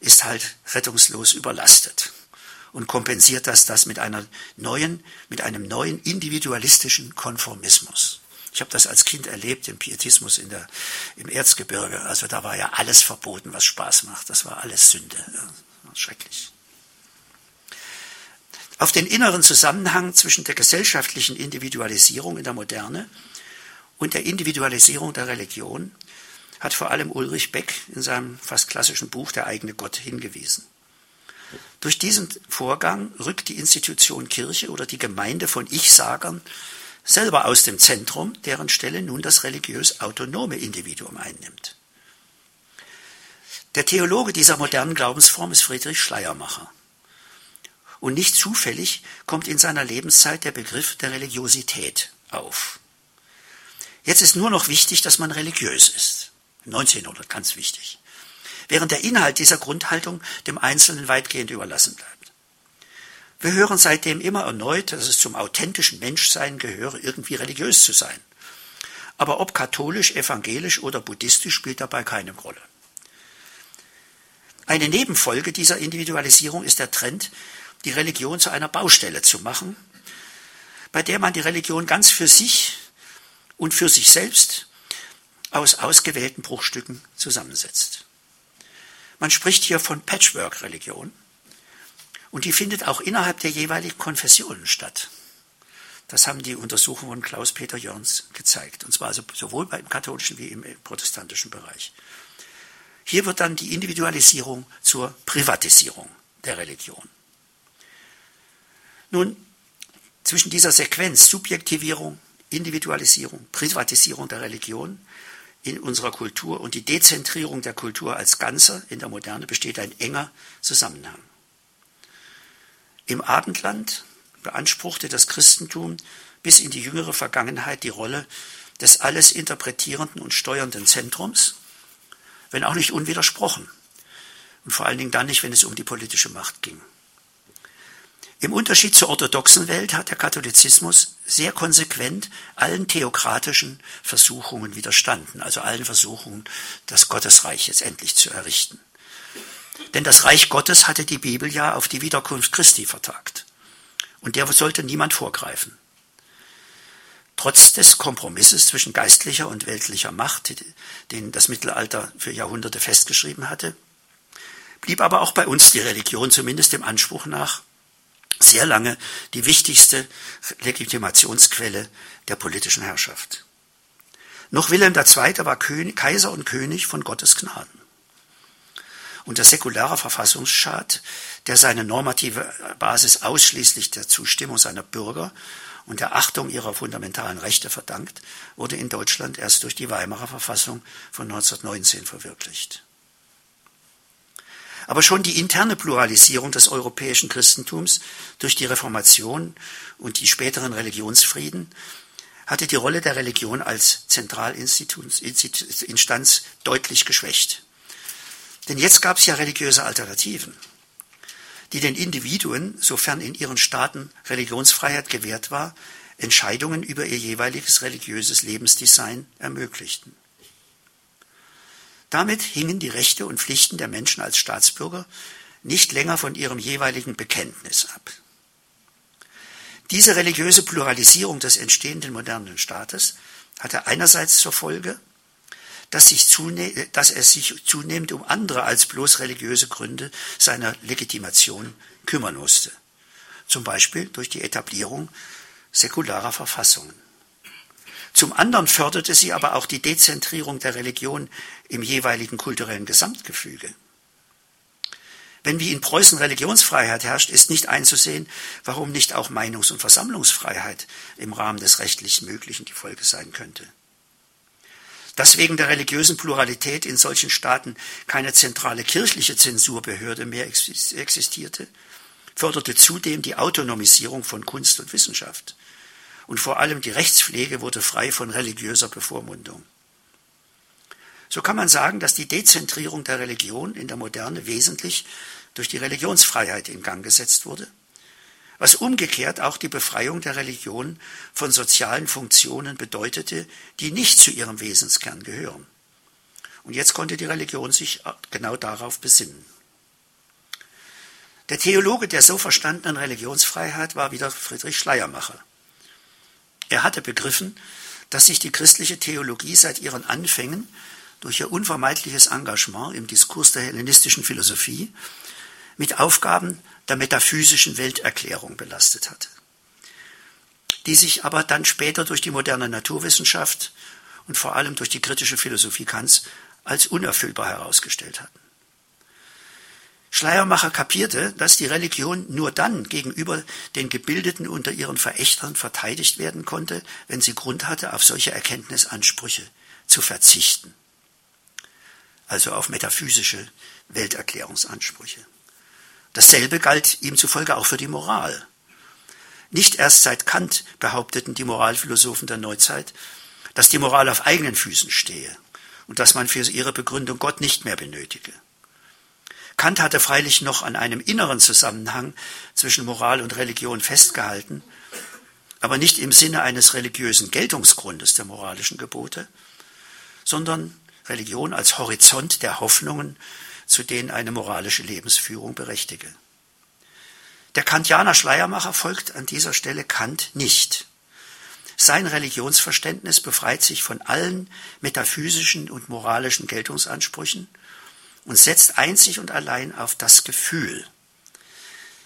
ist halt rettungslos überlastet und kompensiert das das mit einer neuen, mit einem neuen individualistischen Konformismus. Ich habe das als Kind erlebt im Pietismus in der, im Erzgebirge. Also da war ja alles verboten, was Spaß macht. Das war alles Sünde. Schrecklich. Auf den inneren Zusammenhang zwischen der gesellschaftlichen Individualisierung in der Moderne und der Individualisierung der Religion hat vor allem Ulrich Beck in seinem fast klassischen Buch Der eigene Gott hingewiesen. Durch diesen Vorgang rückt die Institution Kirche oder die Gemeinde von Ich-Sagern selber aus dem Zentrum, deren Stelle nun das religiös autonome Individuum einnimmt. Der Theologe dieser modernen Glaubensform ist Friedrich Schleiermacher. Und nicht zufällig kommt in seiner Lebenszeit der Begriff der Religiosität auf. Jetzt ist nur noch wichtig, dass man religiös ist. 1900, ganz wichtig. Während der Inhalt dieser Grundhaltung dem Einzelnen weitgehend überlassen bleibt. Wir hören seitdem immer erneut, dass es zum authentischen Menschsein gehöre, irgendwie religiös zu sein. Aber ob katholisch, evangelisch oder buddhistisch spielt dabei keine Rolle. Eine Nebenfolge dieser Individualisierung ist der Trend, die Religion zu einer Baustelle zu machen, bei der man die Religion ganz für sich und für sich selbst aus ausgewählten Bruchstücken zusammensetzt. Man spricht hier von Patchwork-Religion und die findet auch innerhalb der jeweiligen Konfessionen statt. Das haben die Untersuchungen von Klaus-Peter Jörns gezeigt. Und zwar sowohl beim katholischen wie im protestantischen Bereich. Hier wird dann die Individualisierung zur Privatisierung der Religion. Nun, zwischen dieser Sequenz Subjektivierung, Individualisierung, Privatisierung der Religion in unserer Kultur und die Dezentrierung der Kultur als Ganzer in der Moderne besteht ein enger Zusammenhang. Im Abendland beanspruchte das Christentum bis in die jüngere Vergangenheit die Rolle des alles interpretierenden und steuernden Zentrums, wenn auch nicht unwidersprochen. Und vor allen Dingen dann nicht, wenn es um die politische Macht ging. Im Unterschied zur orthodoxen Welt hat der Katholizismus sehr konsequent allen theokratischen Versuchungen widerstanden, also allen Versuchungen, das Gottesreich jetzt endlich zu errichten. Denn das Reich Gottes hatte die Bibel ja auf die Wiederkunft Christi vertagt. Und der sollte niemand vorgreifen. Trotz des Kompromisses zwischen geistlicher und weltlicher Macht, den das Mittelalter für Jahrhunderte festgeschrieben hatte, blieb aber auch bei uns die Religion zumindest dem Anspruch nach sehr lange die wichtigste Legitimationsquelle der politischen Herrschaft. Noch Wilhelm II. war Kaiser und König von Gottes Gnaden und der säkulare Verfassungsstaat, der seine normative Basis ausschließlich der Zustimmung seiner Bürger und der Achtung ihrer fundamentalen Rechte verdankt, wurde in Deutschland erst durch die Weimarer Verfassung von 1919 verwirklicht. Aber schon die interne Pluralisierung des europäischen Christentums durch die Reformation und die späteren Religionsfrieden hatte die Rolle der Religion als Zentralinstanz deutlich geschwächt. Denn jetzt gab es ja religiöse Alternativen, die den Individuen, sofern in ihren Staaten Religionsfreiheit gewährt war, Entscheidungen über ihr jeweiliges religiöses Lebensdesign ermöglichten. Damit hingen die Rechte und Pflichten der Menschen als Staatsbürger nicht länger von ihrem jeweiligen Bekenntnis ab. Diese religiöse Pluralisierung des entstehenden modernen Staates hatte einerseits zur Folge, dass, dass er sich zunehmend um andere als bloß religiöse Gründe seiner Legitimation kümmern musste, zum Beispiel durch die Etablierung säkularer Verfassungen. Zum anderen förderte sie aber auch die Dezentrierung der Religion im jeweiligen kulturellen Gesamtgefüge. Wenn wie in Preußen Religionsfreiheit herrscht, ist nicht einzusehen, warum nicht auch Meinungs- und Versammlungsfreiheit im Rahmen des rechtlich Möglichen die Folge sein könnte. Dass wegen der religiösen Pluralität in solchen Staaten keine zentrale kirchliche Zensurbehörde mehr existierte, förderte zudem die Autonomisierung von Kunst und Wissenschaft. Und vor allem die Rechtspflege wurde frei von religiöser Bevormundung. So kann man sagen, dass die Dezentrierung der Religion in der Moderne wesentlich durch die Religionsfreiheit in Gang gesetzt wurde was umgekehrt auch die Befreiung der Religion von sozialen Funktionen bedeutete, die nicht zu ihrem Wesenskern gehören. Und jetzt konnte die Religion sich genau darauf besinnen. Der Theologe der so verstandenen Religionsfreiheit war wieder Friedrich Schleiermacher. Er hatte begriffen, dass sich die christliche Theologie seit ihren Anfängen durch ihr unvermeidliches Engagement im Diskurs der hellenistischen Philosophie mit Aufgaben der metaphysischen Welterklärung belastet hat, die sich aber dann später durch die moderne Naturwissenschaft und vor allem durch die kritische Philosophie Kants als unerfüllbar herausgestellt hatten. Schleiermacher kapierte, dass die Religion nur dann gegenüber den Gebildeten unter ihren Verächtern verteidigt werden konnte, wenn sie Grund hatte, auf solche Erkenntnisansprüche zu verzichten. Also auf metaphysische Welterklärungsansprüche. Dasselbe galt ihm zufolge auch für die Moral. Nicht erst seit Kant behaupteten die Moralphilosophen der Neuzeit, dass die Moral auf eigenen Füßen stehe und dass man für ihre Begründung Gott nicht mehr benötige. Kant hatte freilich noch an einem inneren Zusammenhang zwischen Moral und Religion festgehalten, aber nicht im Sinne eines religiösen Geltungsgrundes der moralischen Gebote, sondern Religion als Horizont der Hoffnungen zu denen eine moralische Lebensführung berechtige. Der Kantianer Schleiermacher folgt an dieser Stelle Kant nicht. Sein Religionsverständnis befreit sich von allen metaphysischen und moralischen Geltungsansprüchen und setzt einzig und allein auf das Gefühl.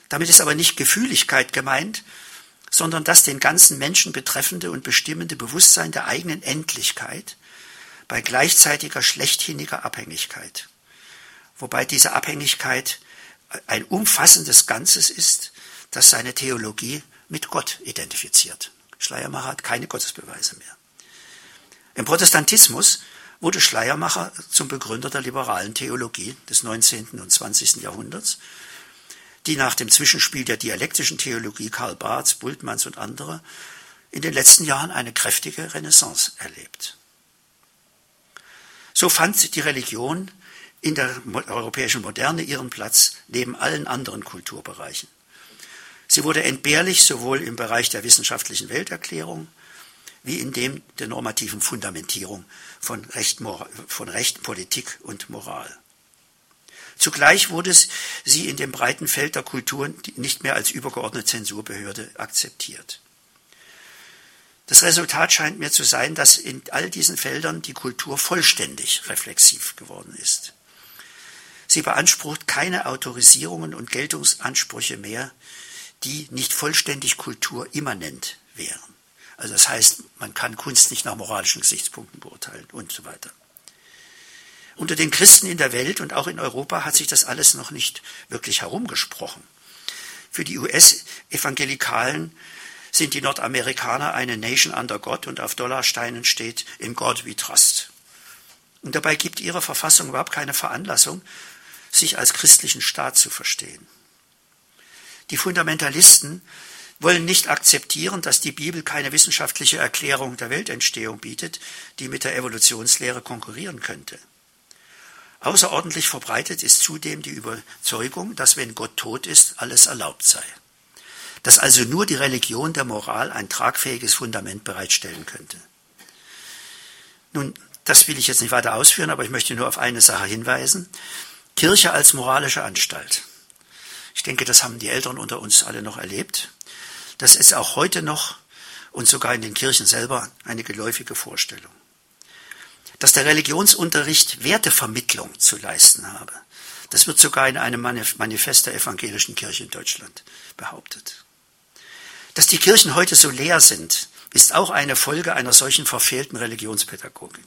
Damit ist aber nicht Gefühligkeit gemeint, sondern das den ganzen Menschen betreffende und bestimmende Bewusstsein der eigenen Endlichkeit bei gleichzeitiger schlechthiniger Abhängigkeit wobei diese Abhängigkeit ein umfassendes Ganzes ist, das seine Theologie mit Gott identifiziert. Schleiermacher hat keine Gottesbeweise mehr. Im Protestantismus wurde Schleiermacher zum Begründer der liberalen Theologie des 19. und 20. Jahrhunderts, die nach dem Zwischenspiel der dialektischen Theologie Karl Barths, Bultmanns und anderer in den letzten Jahren eine kräftige Renaissance erlebt. So fand die Religion in der europäischen Moderne ihren Platz neben allen anderen Kulturbereichen. Sie wurde entbehrlich sowohl im Bereich der wissenschaftlichen Welterklärung wie in dem der normativen Fundamentierung von Recht, von Recht, Politik und Moral. Zugleich wurde sie in dem breiten Feld der Kulturen nicht mehr als übergeordnete Zensurbehörde akzeptiert. Das Resultat scheint mir zu sein, dass in all diesen Feldern die Kultur vollständig reflexiv geworden ist. Sie beansprucht keine Autorisierungen und Geltungsansprüche mehr, die nicht vollständig kulturimmanent wären. Also das heißt, man kann Kunst nicht nach moralischen Gesichtspunkten beurteilen und so weiter. Unter den Christen in der Welt und auch in Europa hat sich das alles noch nicht wirklich herumgesprochen. Für die US-Evangelikalen sind die Nordamerikaner eine Nation under God und auf Dollarsteinen steht In God we trust. Und dabei gibt ihre Verfassung überhaupt keine Veranlassung, sich als christlichen Staat zu verstehen. Die Fundamentalisten wollen nicht akzeptieren, dass die Bibel keine wissenschaftliche Erklärung der Weltentstehung bietet, die mit der Evolutionslehre konkurrieren könnte. Außerordentlich verbreitet ist zudem die Überzeugung, dass wenn Gott tot ist, alles erlaubt sei. Dass also nur die Religion der Moral ein tragfähiges Fundament bereitstellen könnte. Nun, das will ich jetzt nicht weiter ausführen, aber ich möchte nur auf eine Sache hinweisen. Kirche als moralische Anstalt. Ich denke, das haben die Eltern unter uns alle noch erlebt. Das ist auch heute noch und sogar in den Kirchen selber eine geläufige Vorstellung. Dass der Religionsunterricht Wertevermittlung zu leisten habe, das wird sogar in einem Manifest der evangelischen Kirche in Deutschland behauptet. Dass die Kirchen heute so leer sind, ist auch eine Folge einer solchen verfehlten Religionspädagogik.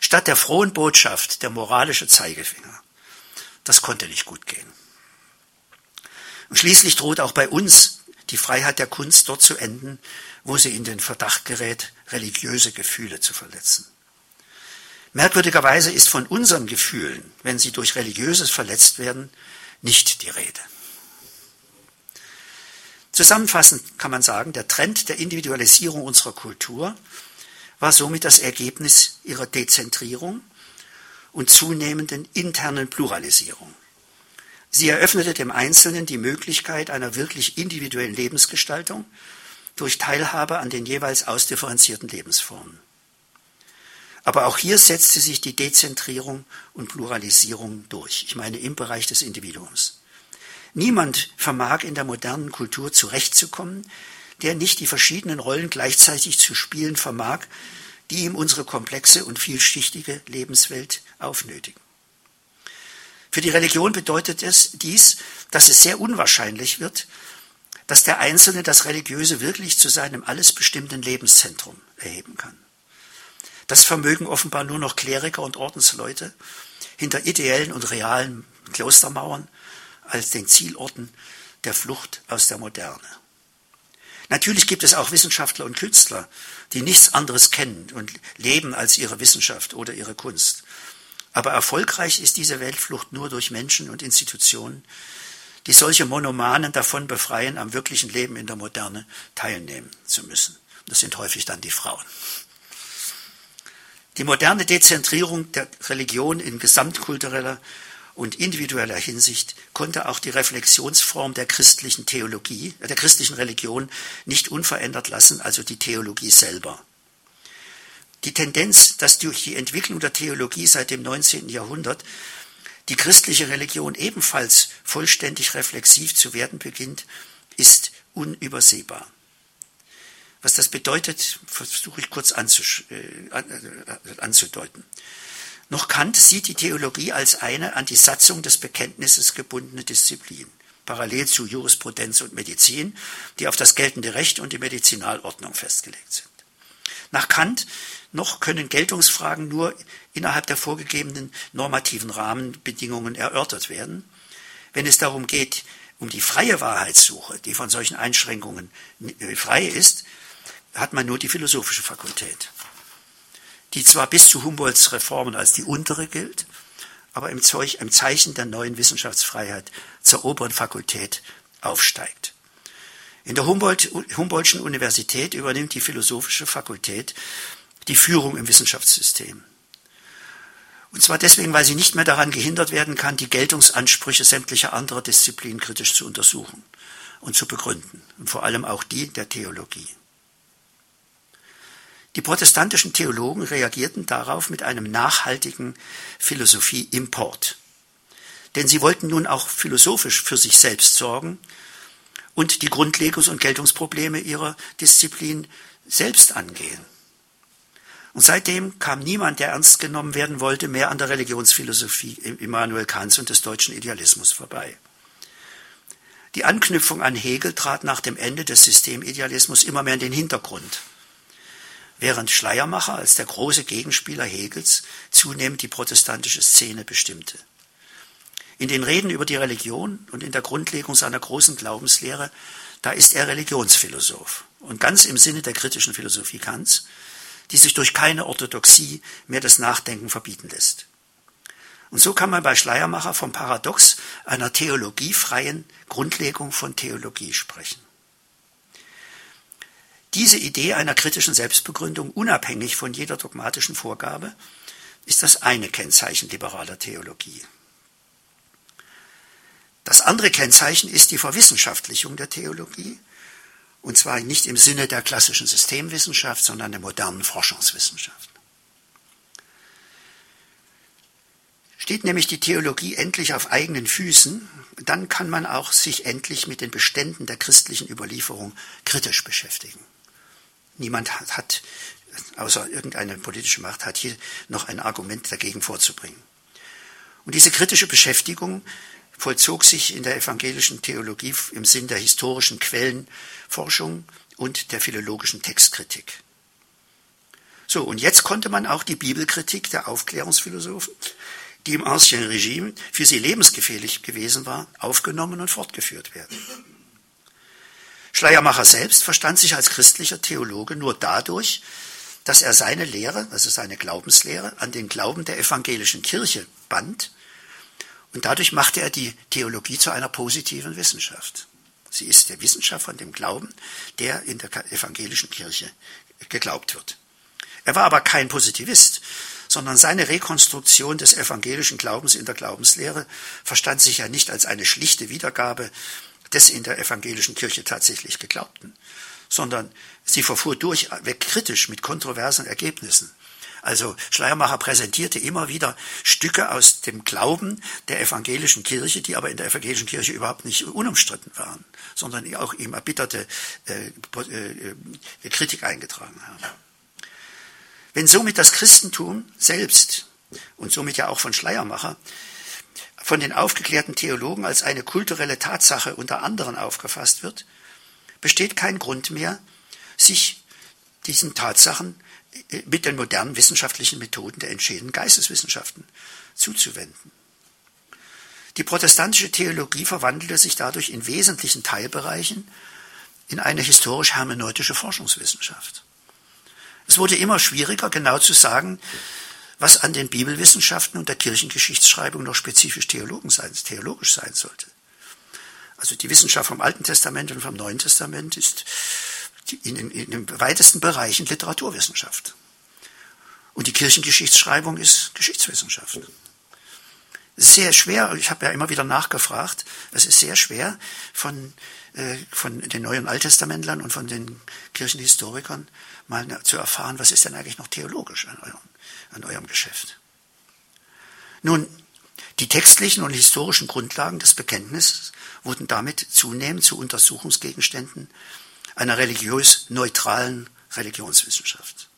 Statt der frohen Botschaft der moralische Zeigefinger. Das konnte nicht gut gehen. Und schließlich droht auch bei uns die Freiheit der Kunst dort zu enden, wo sie in den Verdacht gerät, religiöse Gefühle zu verletzen. Merkwürdigerweise ist von unseren Gefühlen, wenn sie durch Religiöses verletzt werden, nicht die Rede. Zusammenfassend kann man sagen, der Trend der Individualisierung unserer Kultur war somit das Ergebnis ihrer Dezentrierung und zunehmenden internen Pluralisierung. Sie eröffnete dem Einzelnen die Möglichkeit einer wirklich individuellen Lebensgestaltung durch Teilhabe an den jeweils ausdifferenzierten Lebensformen. Aber auch hier setzte sich die Dezentrierung und Pluralisierung durch, ich meine im Bereich des Individuums. Niemand vermag in der modernen Kultur zurechtzukommen, der nicht die verschiedenen Rollen gleichzeitig zu spielen vermag, die ihm unsere komplexe und vielschichtige Lebenswelt aufnötigen. Für die Religion bedeutet es dies, dass es sehr unwahrscheinlich wird, dass der Einzelne das Religiöse wirklich zu seinem alles bestimmten Lebenszentrum erheben kann. Das vermögen offenbar nur noch Kleriker und Ordensleute hinter ideellen und realen Klostermauern als den Zielorten der Flucht aus der Moderne. Natürlich gibt es auch Wissenschaftler und Künstler, die nichts anderes kennen und leben als ihre Wissenschaft oder ihre Kunst. Aber erfolgreich ist diese Weltflucht nur durch Menschen und Institutionen, die solche Monomanen davon befreien, am wirklichen Leben in der Moderne teilnehmen zu müssen. Das sind häufig dann die Frauen. Die moderne Dezentrierung der Religion in gesamtkultureller und individueller Hinsicht konnte auch die Reflexionsform der christlichen Theologie, äh, der christlichen Religion nicht unverändert lassen, also die Theologie selber. Die Tendenz, dass durch die Entwicklung der Theologie seit dem 19. Jahrhundert die christliche Religion ebenfalls vollständig reflexiv zu werden beginnt, ist unübersehbar. Was das bedeutet, versuche ich kurz äh, äh, anzudeuten. Noch Kant sieht die Theologie als eine an die Satzung des Bekenntnisses gebundene Disziplin, parallel zu Jurisprudenz und Medizin, die auf das geltende Recht und die Medizinalordnung festgelegt sind. Nach Kant noch können Geltungsfragen nur innerhalb der vorgegebenen normativen Rahmenbedingungen erörtert werden. Wenn es darum geht, um die freie Wahrheitssuche, die von solchen Einschränkungen frei ist, hat man nur die philosophische Fakultät die zwar bis zu Humboldts Reformen als die untere gilt, aber im, Zeug, im Zeichen der neuen Wissenschaftsfreiheit zur oberen Fakultät aufsteigt. In der Humboldt, Humboldtschen Universität übernimmt die philosophische Fakultät die Führung im Wissenschaftssystem. Und zwar deswegen, weil sie nicht mehr daran gehindert werden kann, die Geltungsansprüche sämtlicher anderer Disziplinen kritisch zu untersuchen und zu begründen, und vor allem auch die der Theologie. Die protestantischen Theologen reagierten darauf mit einem nachhaltigen Philosophieimport. Denn sie wollten nun auch philosophisch für sich selbst sorgen und die Grundlegungs- und Geltungsprobleme ihrer Disziplin selbst angehen. Und seitdem kam niemand, der ernst genommen werden wollte, mehr an der Religionsphilosophie Immanuel Kants und des deutschen Idealismus vorbei. Die Anknüpfung an Hegel trat nach dem Ende des Systemidealismus immer mehr in den Hintergrund während Schleiermacher als der große Gegenspieler Hegels zunehmend die protestantische Szene bestimmte. In den Reden über die Religion und in der Grundlegung seiner großen Glaubenslehre, da ist er Religionsphilosoph und ganz im Sinne der kritischen Philosophie Kants, die sich durch keine Orthodoxie mehr das Nachdenken verbieten lässt. Und so kann man bei Schleiermacher vom Paradox einer theologiefreien Grundlegung von Theologie sprechen. Diese Idee einer kritischen Selbstbegründung unabhängig von jeder dogmatischen Vorgabe ist das eine Kennzeichen liberaler Theologie. Das andere Kennzeichen ist die Verwissenschaftlichung der Theologie, und zwar nicht im Sinne der klassischen Systemwissenschaft, sondern der modernen Forschungswissenschaft. Steht nämlich die Theologie endlich auf eigenen Füßen, dann kann man auch sich endlich mit den Beständen der christlichen Überlieferung kritisch beschäftigen. Niemand hat, außer irgendeine politische Macht, hat hier noch ein Argument dagegen vorzubringen. Und diese kritische Beschäftigung vollzog sich in der evangelischen Theologie im Sinn der historischen Quellenforschung und der philologischen Textkritik. So, und jetzt konnte man auch die Bibelkritik der Aufklärungsphilosophen, die im Ancien Regime für sie lebensgefährlich gewesen war, aufgenommen und fortgeführt werden. Schleiermacher selbst verstand sich als christlicher Theologe nur dadurch, dass er seine Lehre, also seine Glaubenslehre, an den Glauben der evangelischen Kirche band. Und dadurch machte er die Theologie zu einer positiven Wissenschaft. Sie ist der Wissenschaft von dem Glauben, der in der evangelischen Kirche geglaubt wird. Er war aber kein Positivist, sondern seine Rekonstruktion des evangelischen Glaubens in der Glaubenslehre verstand sich ja nicht als eine schlichte Wiedergabe des in der evangelischen Kirche tatsächlich Geglaubten, sondern sie verfuhr durchweg kritisch mit kontroversen Ergebnissen Also Schleiermacher präsentierte immer wieder Stücke aus dem Glauben der evangelischen Kirche, die aber in der evangelischen Kirche überhaupt nicht unumstritten waren, sondern auch ihm erbitterte äh, äh, Kritik eingetragen haben. Wenn somit das Christentum selbst und somit ja auch von Schleiermacher von den aufgeklärten Theologen als eine kulturelle Tatsache unter anderen aufgefasst wird, besteht kein Grund mehr, sich diesen Tatsachen äh, mit den modernen wissenschaftlichen Methoden der entstehenden Geisteswissenschaften zuzuwenden. Die protestantische Theologie verwandelte sich dadurch in wesentlichen Teilbereichen in eine historisch-hermeneutische Forschungswissenschaft. Es wurde immer schwieriger, genau zu sagen, was an den Bibelwissenschaften und der Kirchengeschichtsschreibung noch spezifisch sein, theologisch sein sollte. Also die Wissenschaft vom Alten Testament und vom Neuen Testament ist in, in, in den weitesten Bereichen Literaturwissenschaft. Und die Kirchengeschichtsschreibung ist Geschichtswissenschaft. Sehr schwer, ich habe ja immer wieder nachgefragt, es ist sehr schwer von, äh, von den neuen Alttestamentlern und von den Kirchenhistorikern mal zu erfahren, was ist denn eigentlich noch theologisch an eurem, an eurem Geschäft. Nun, die textlichen und historischen Grundlagen des Bekenntnisses wurden damit zunehmend zu Untersuchungsgegenständen einer religiös neutralen Religionswissenschaft.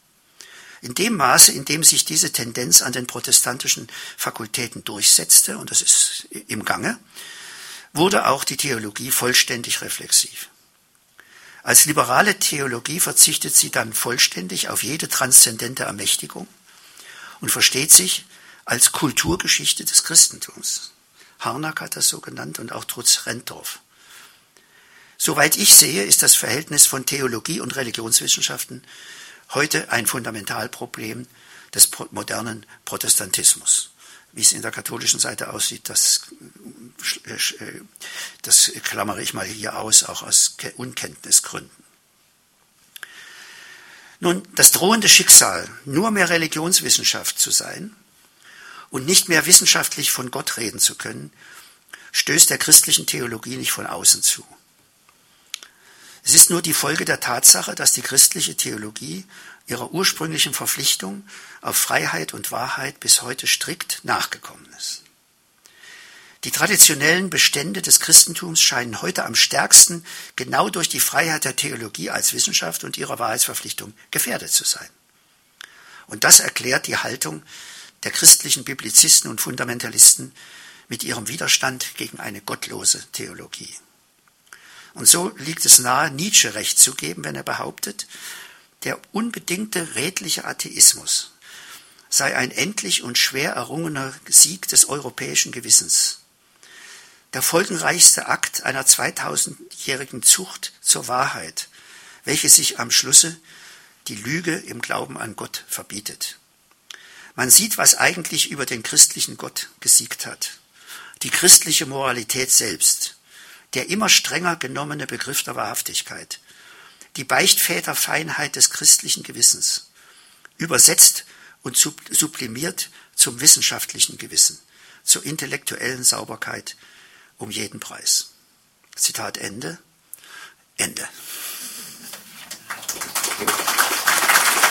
In dem Maße, in dem sich diese Tendenz an den protestantischen Fakultäten durchsetzte, und das ist im Gange, wurde auch die Theologie vollständig reflexiv. Als liberale Theologie verzichtet sie dann vollständig auf jede transzendente Ermächtigung und versteht sich als Kulturgeschichte des Christentums. Harnack hat das so genannt und auch Trutz Rentorf. Soweit ich sehe, ist das Verhältnis von Theologie und Religionswissenschaften heute ein Fundamentalproblem des modernen Protestantismus. Wie es in der katholischen Seite aussieht, das, äh, das klammere ich mal hier aus, auch aus Unkenntnisgründen. Nun, das drohende Schicksal, nur mehr Religionswissenschaft zu sein und nicht mehr wissenschaftlich von Gott reden zu können, stößt der christlichen Theologie nicht von außen zu. Es ist nur die Folge der Tatsache, dass die christliche Theologie ihrer ursprünglichen Verpflichtung auf Freiheit und Wahrheit bis heute strikt nachgekommen ist. Die traditionellen Bestände des Christentums scheinen heute am stärksten genau durch die Freiheit der Theologie als Wissenschaft und ihrer Wahrheitsverpflichtung gefährdet zu sein. Und das erklärt die Haltung der christlichen Biblizisten und Fundamentalisten mit ihrem Widerstand gegen eine gottlose Theologie. Und so liegt es nahe, Nietzsche recht zu geben, wenn er behauptet, der unbedingte redliche Atheismus sei ein endlich und schwer errungener Sieg des europäischen Gewissens. Der folgenreichste Akt einer 2000-jährigen Zucht zur Wahrheit, welche sich am Schlusse die Lüge im Glauben an Gott verbietet. Man sieht, was eigentlich über den christlichen Gott gesiegt hat. Die christliche Moralität selbst, der immer strenger genommene Begriff der Wahrhaftigkeit, die Beichtväterfeinheit des christlichen Gewissens, übersetzt und sublimiert zum wissenschaftlichen Gewissen, zur intellektuellen Sauberkeit um jeden Preis. Zitat Ende. Ende.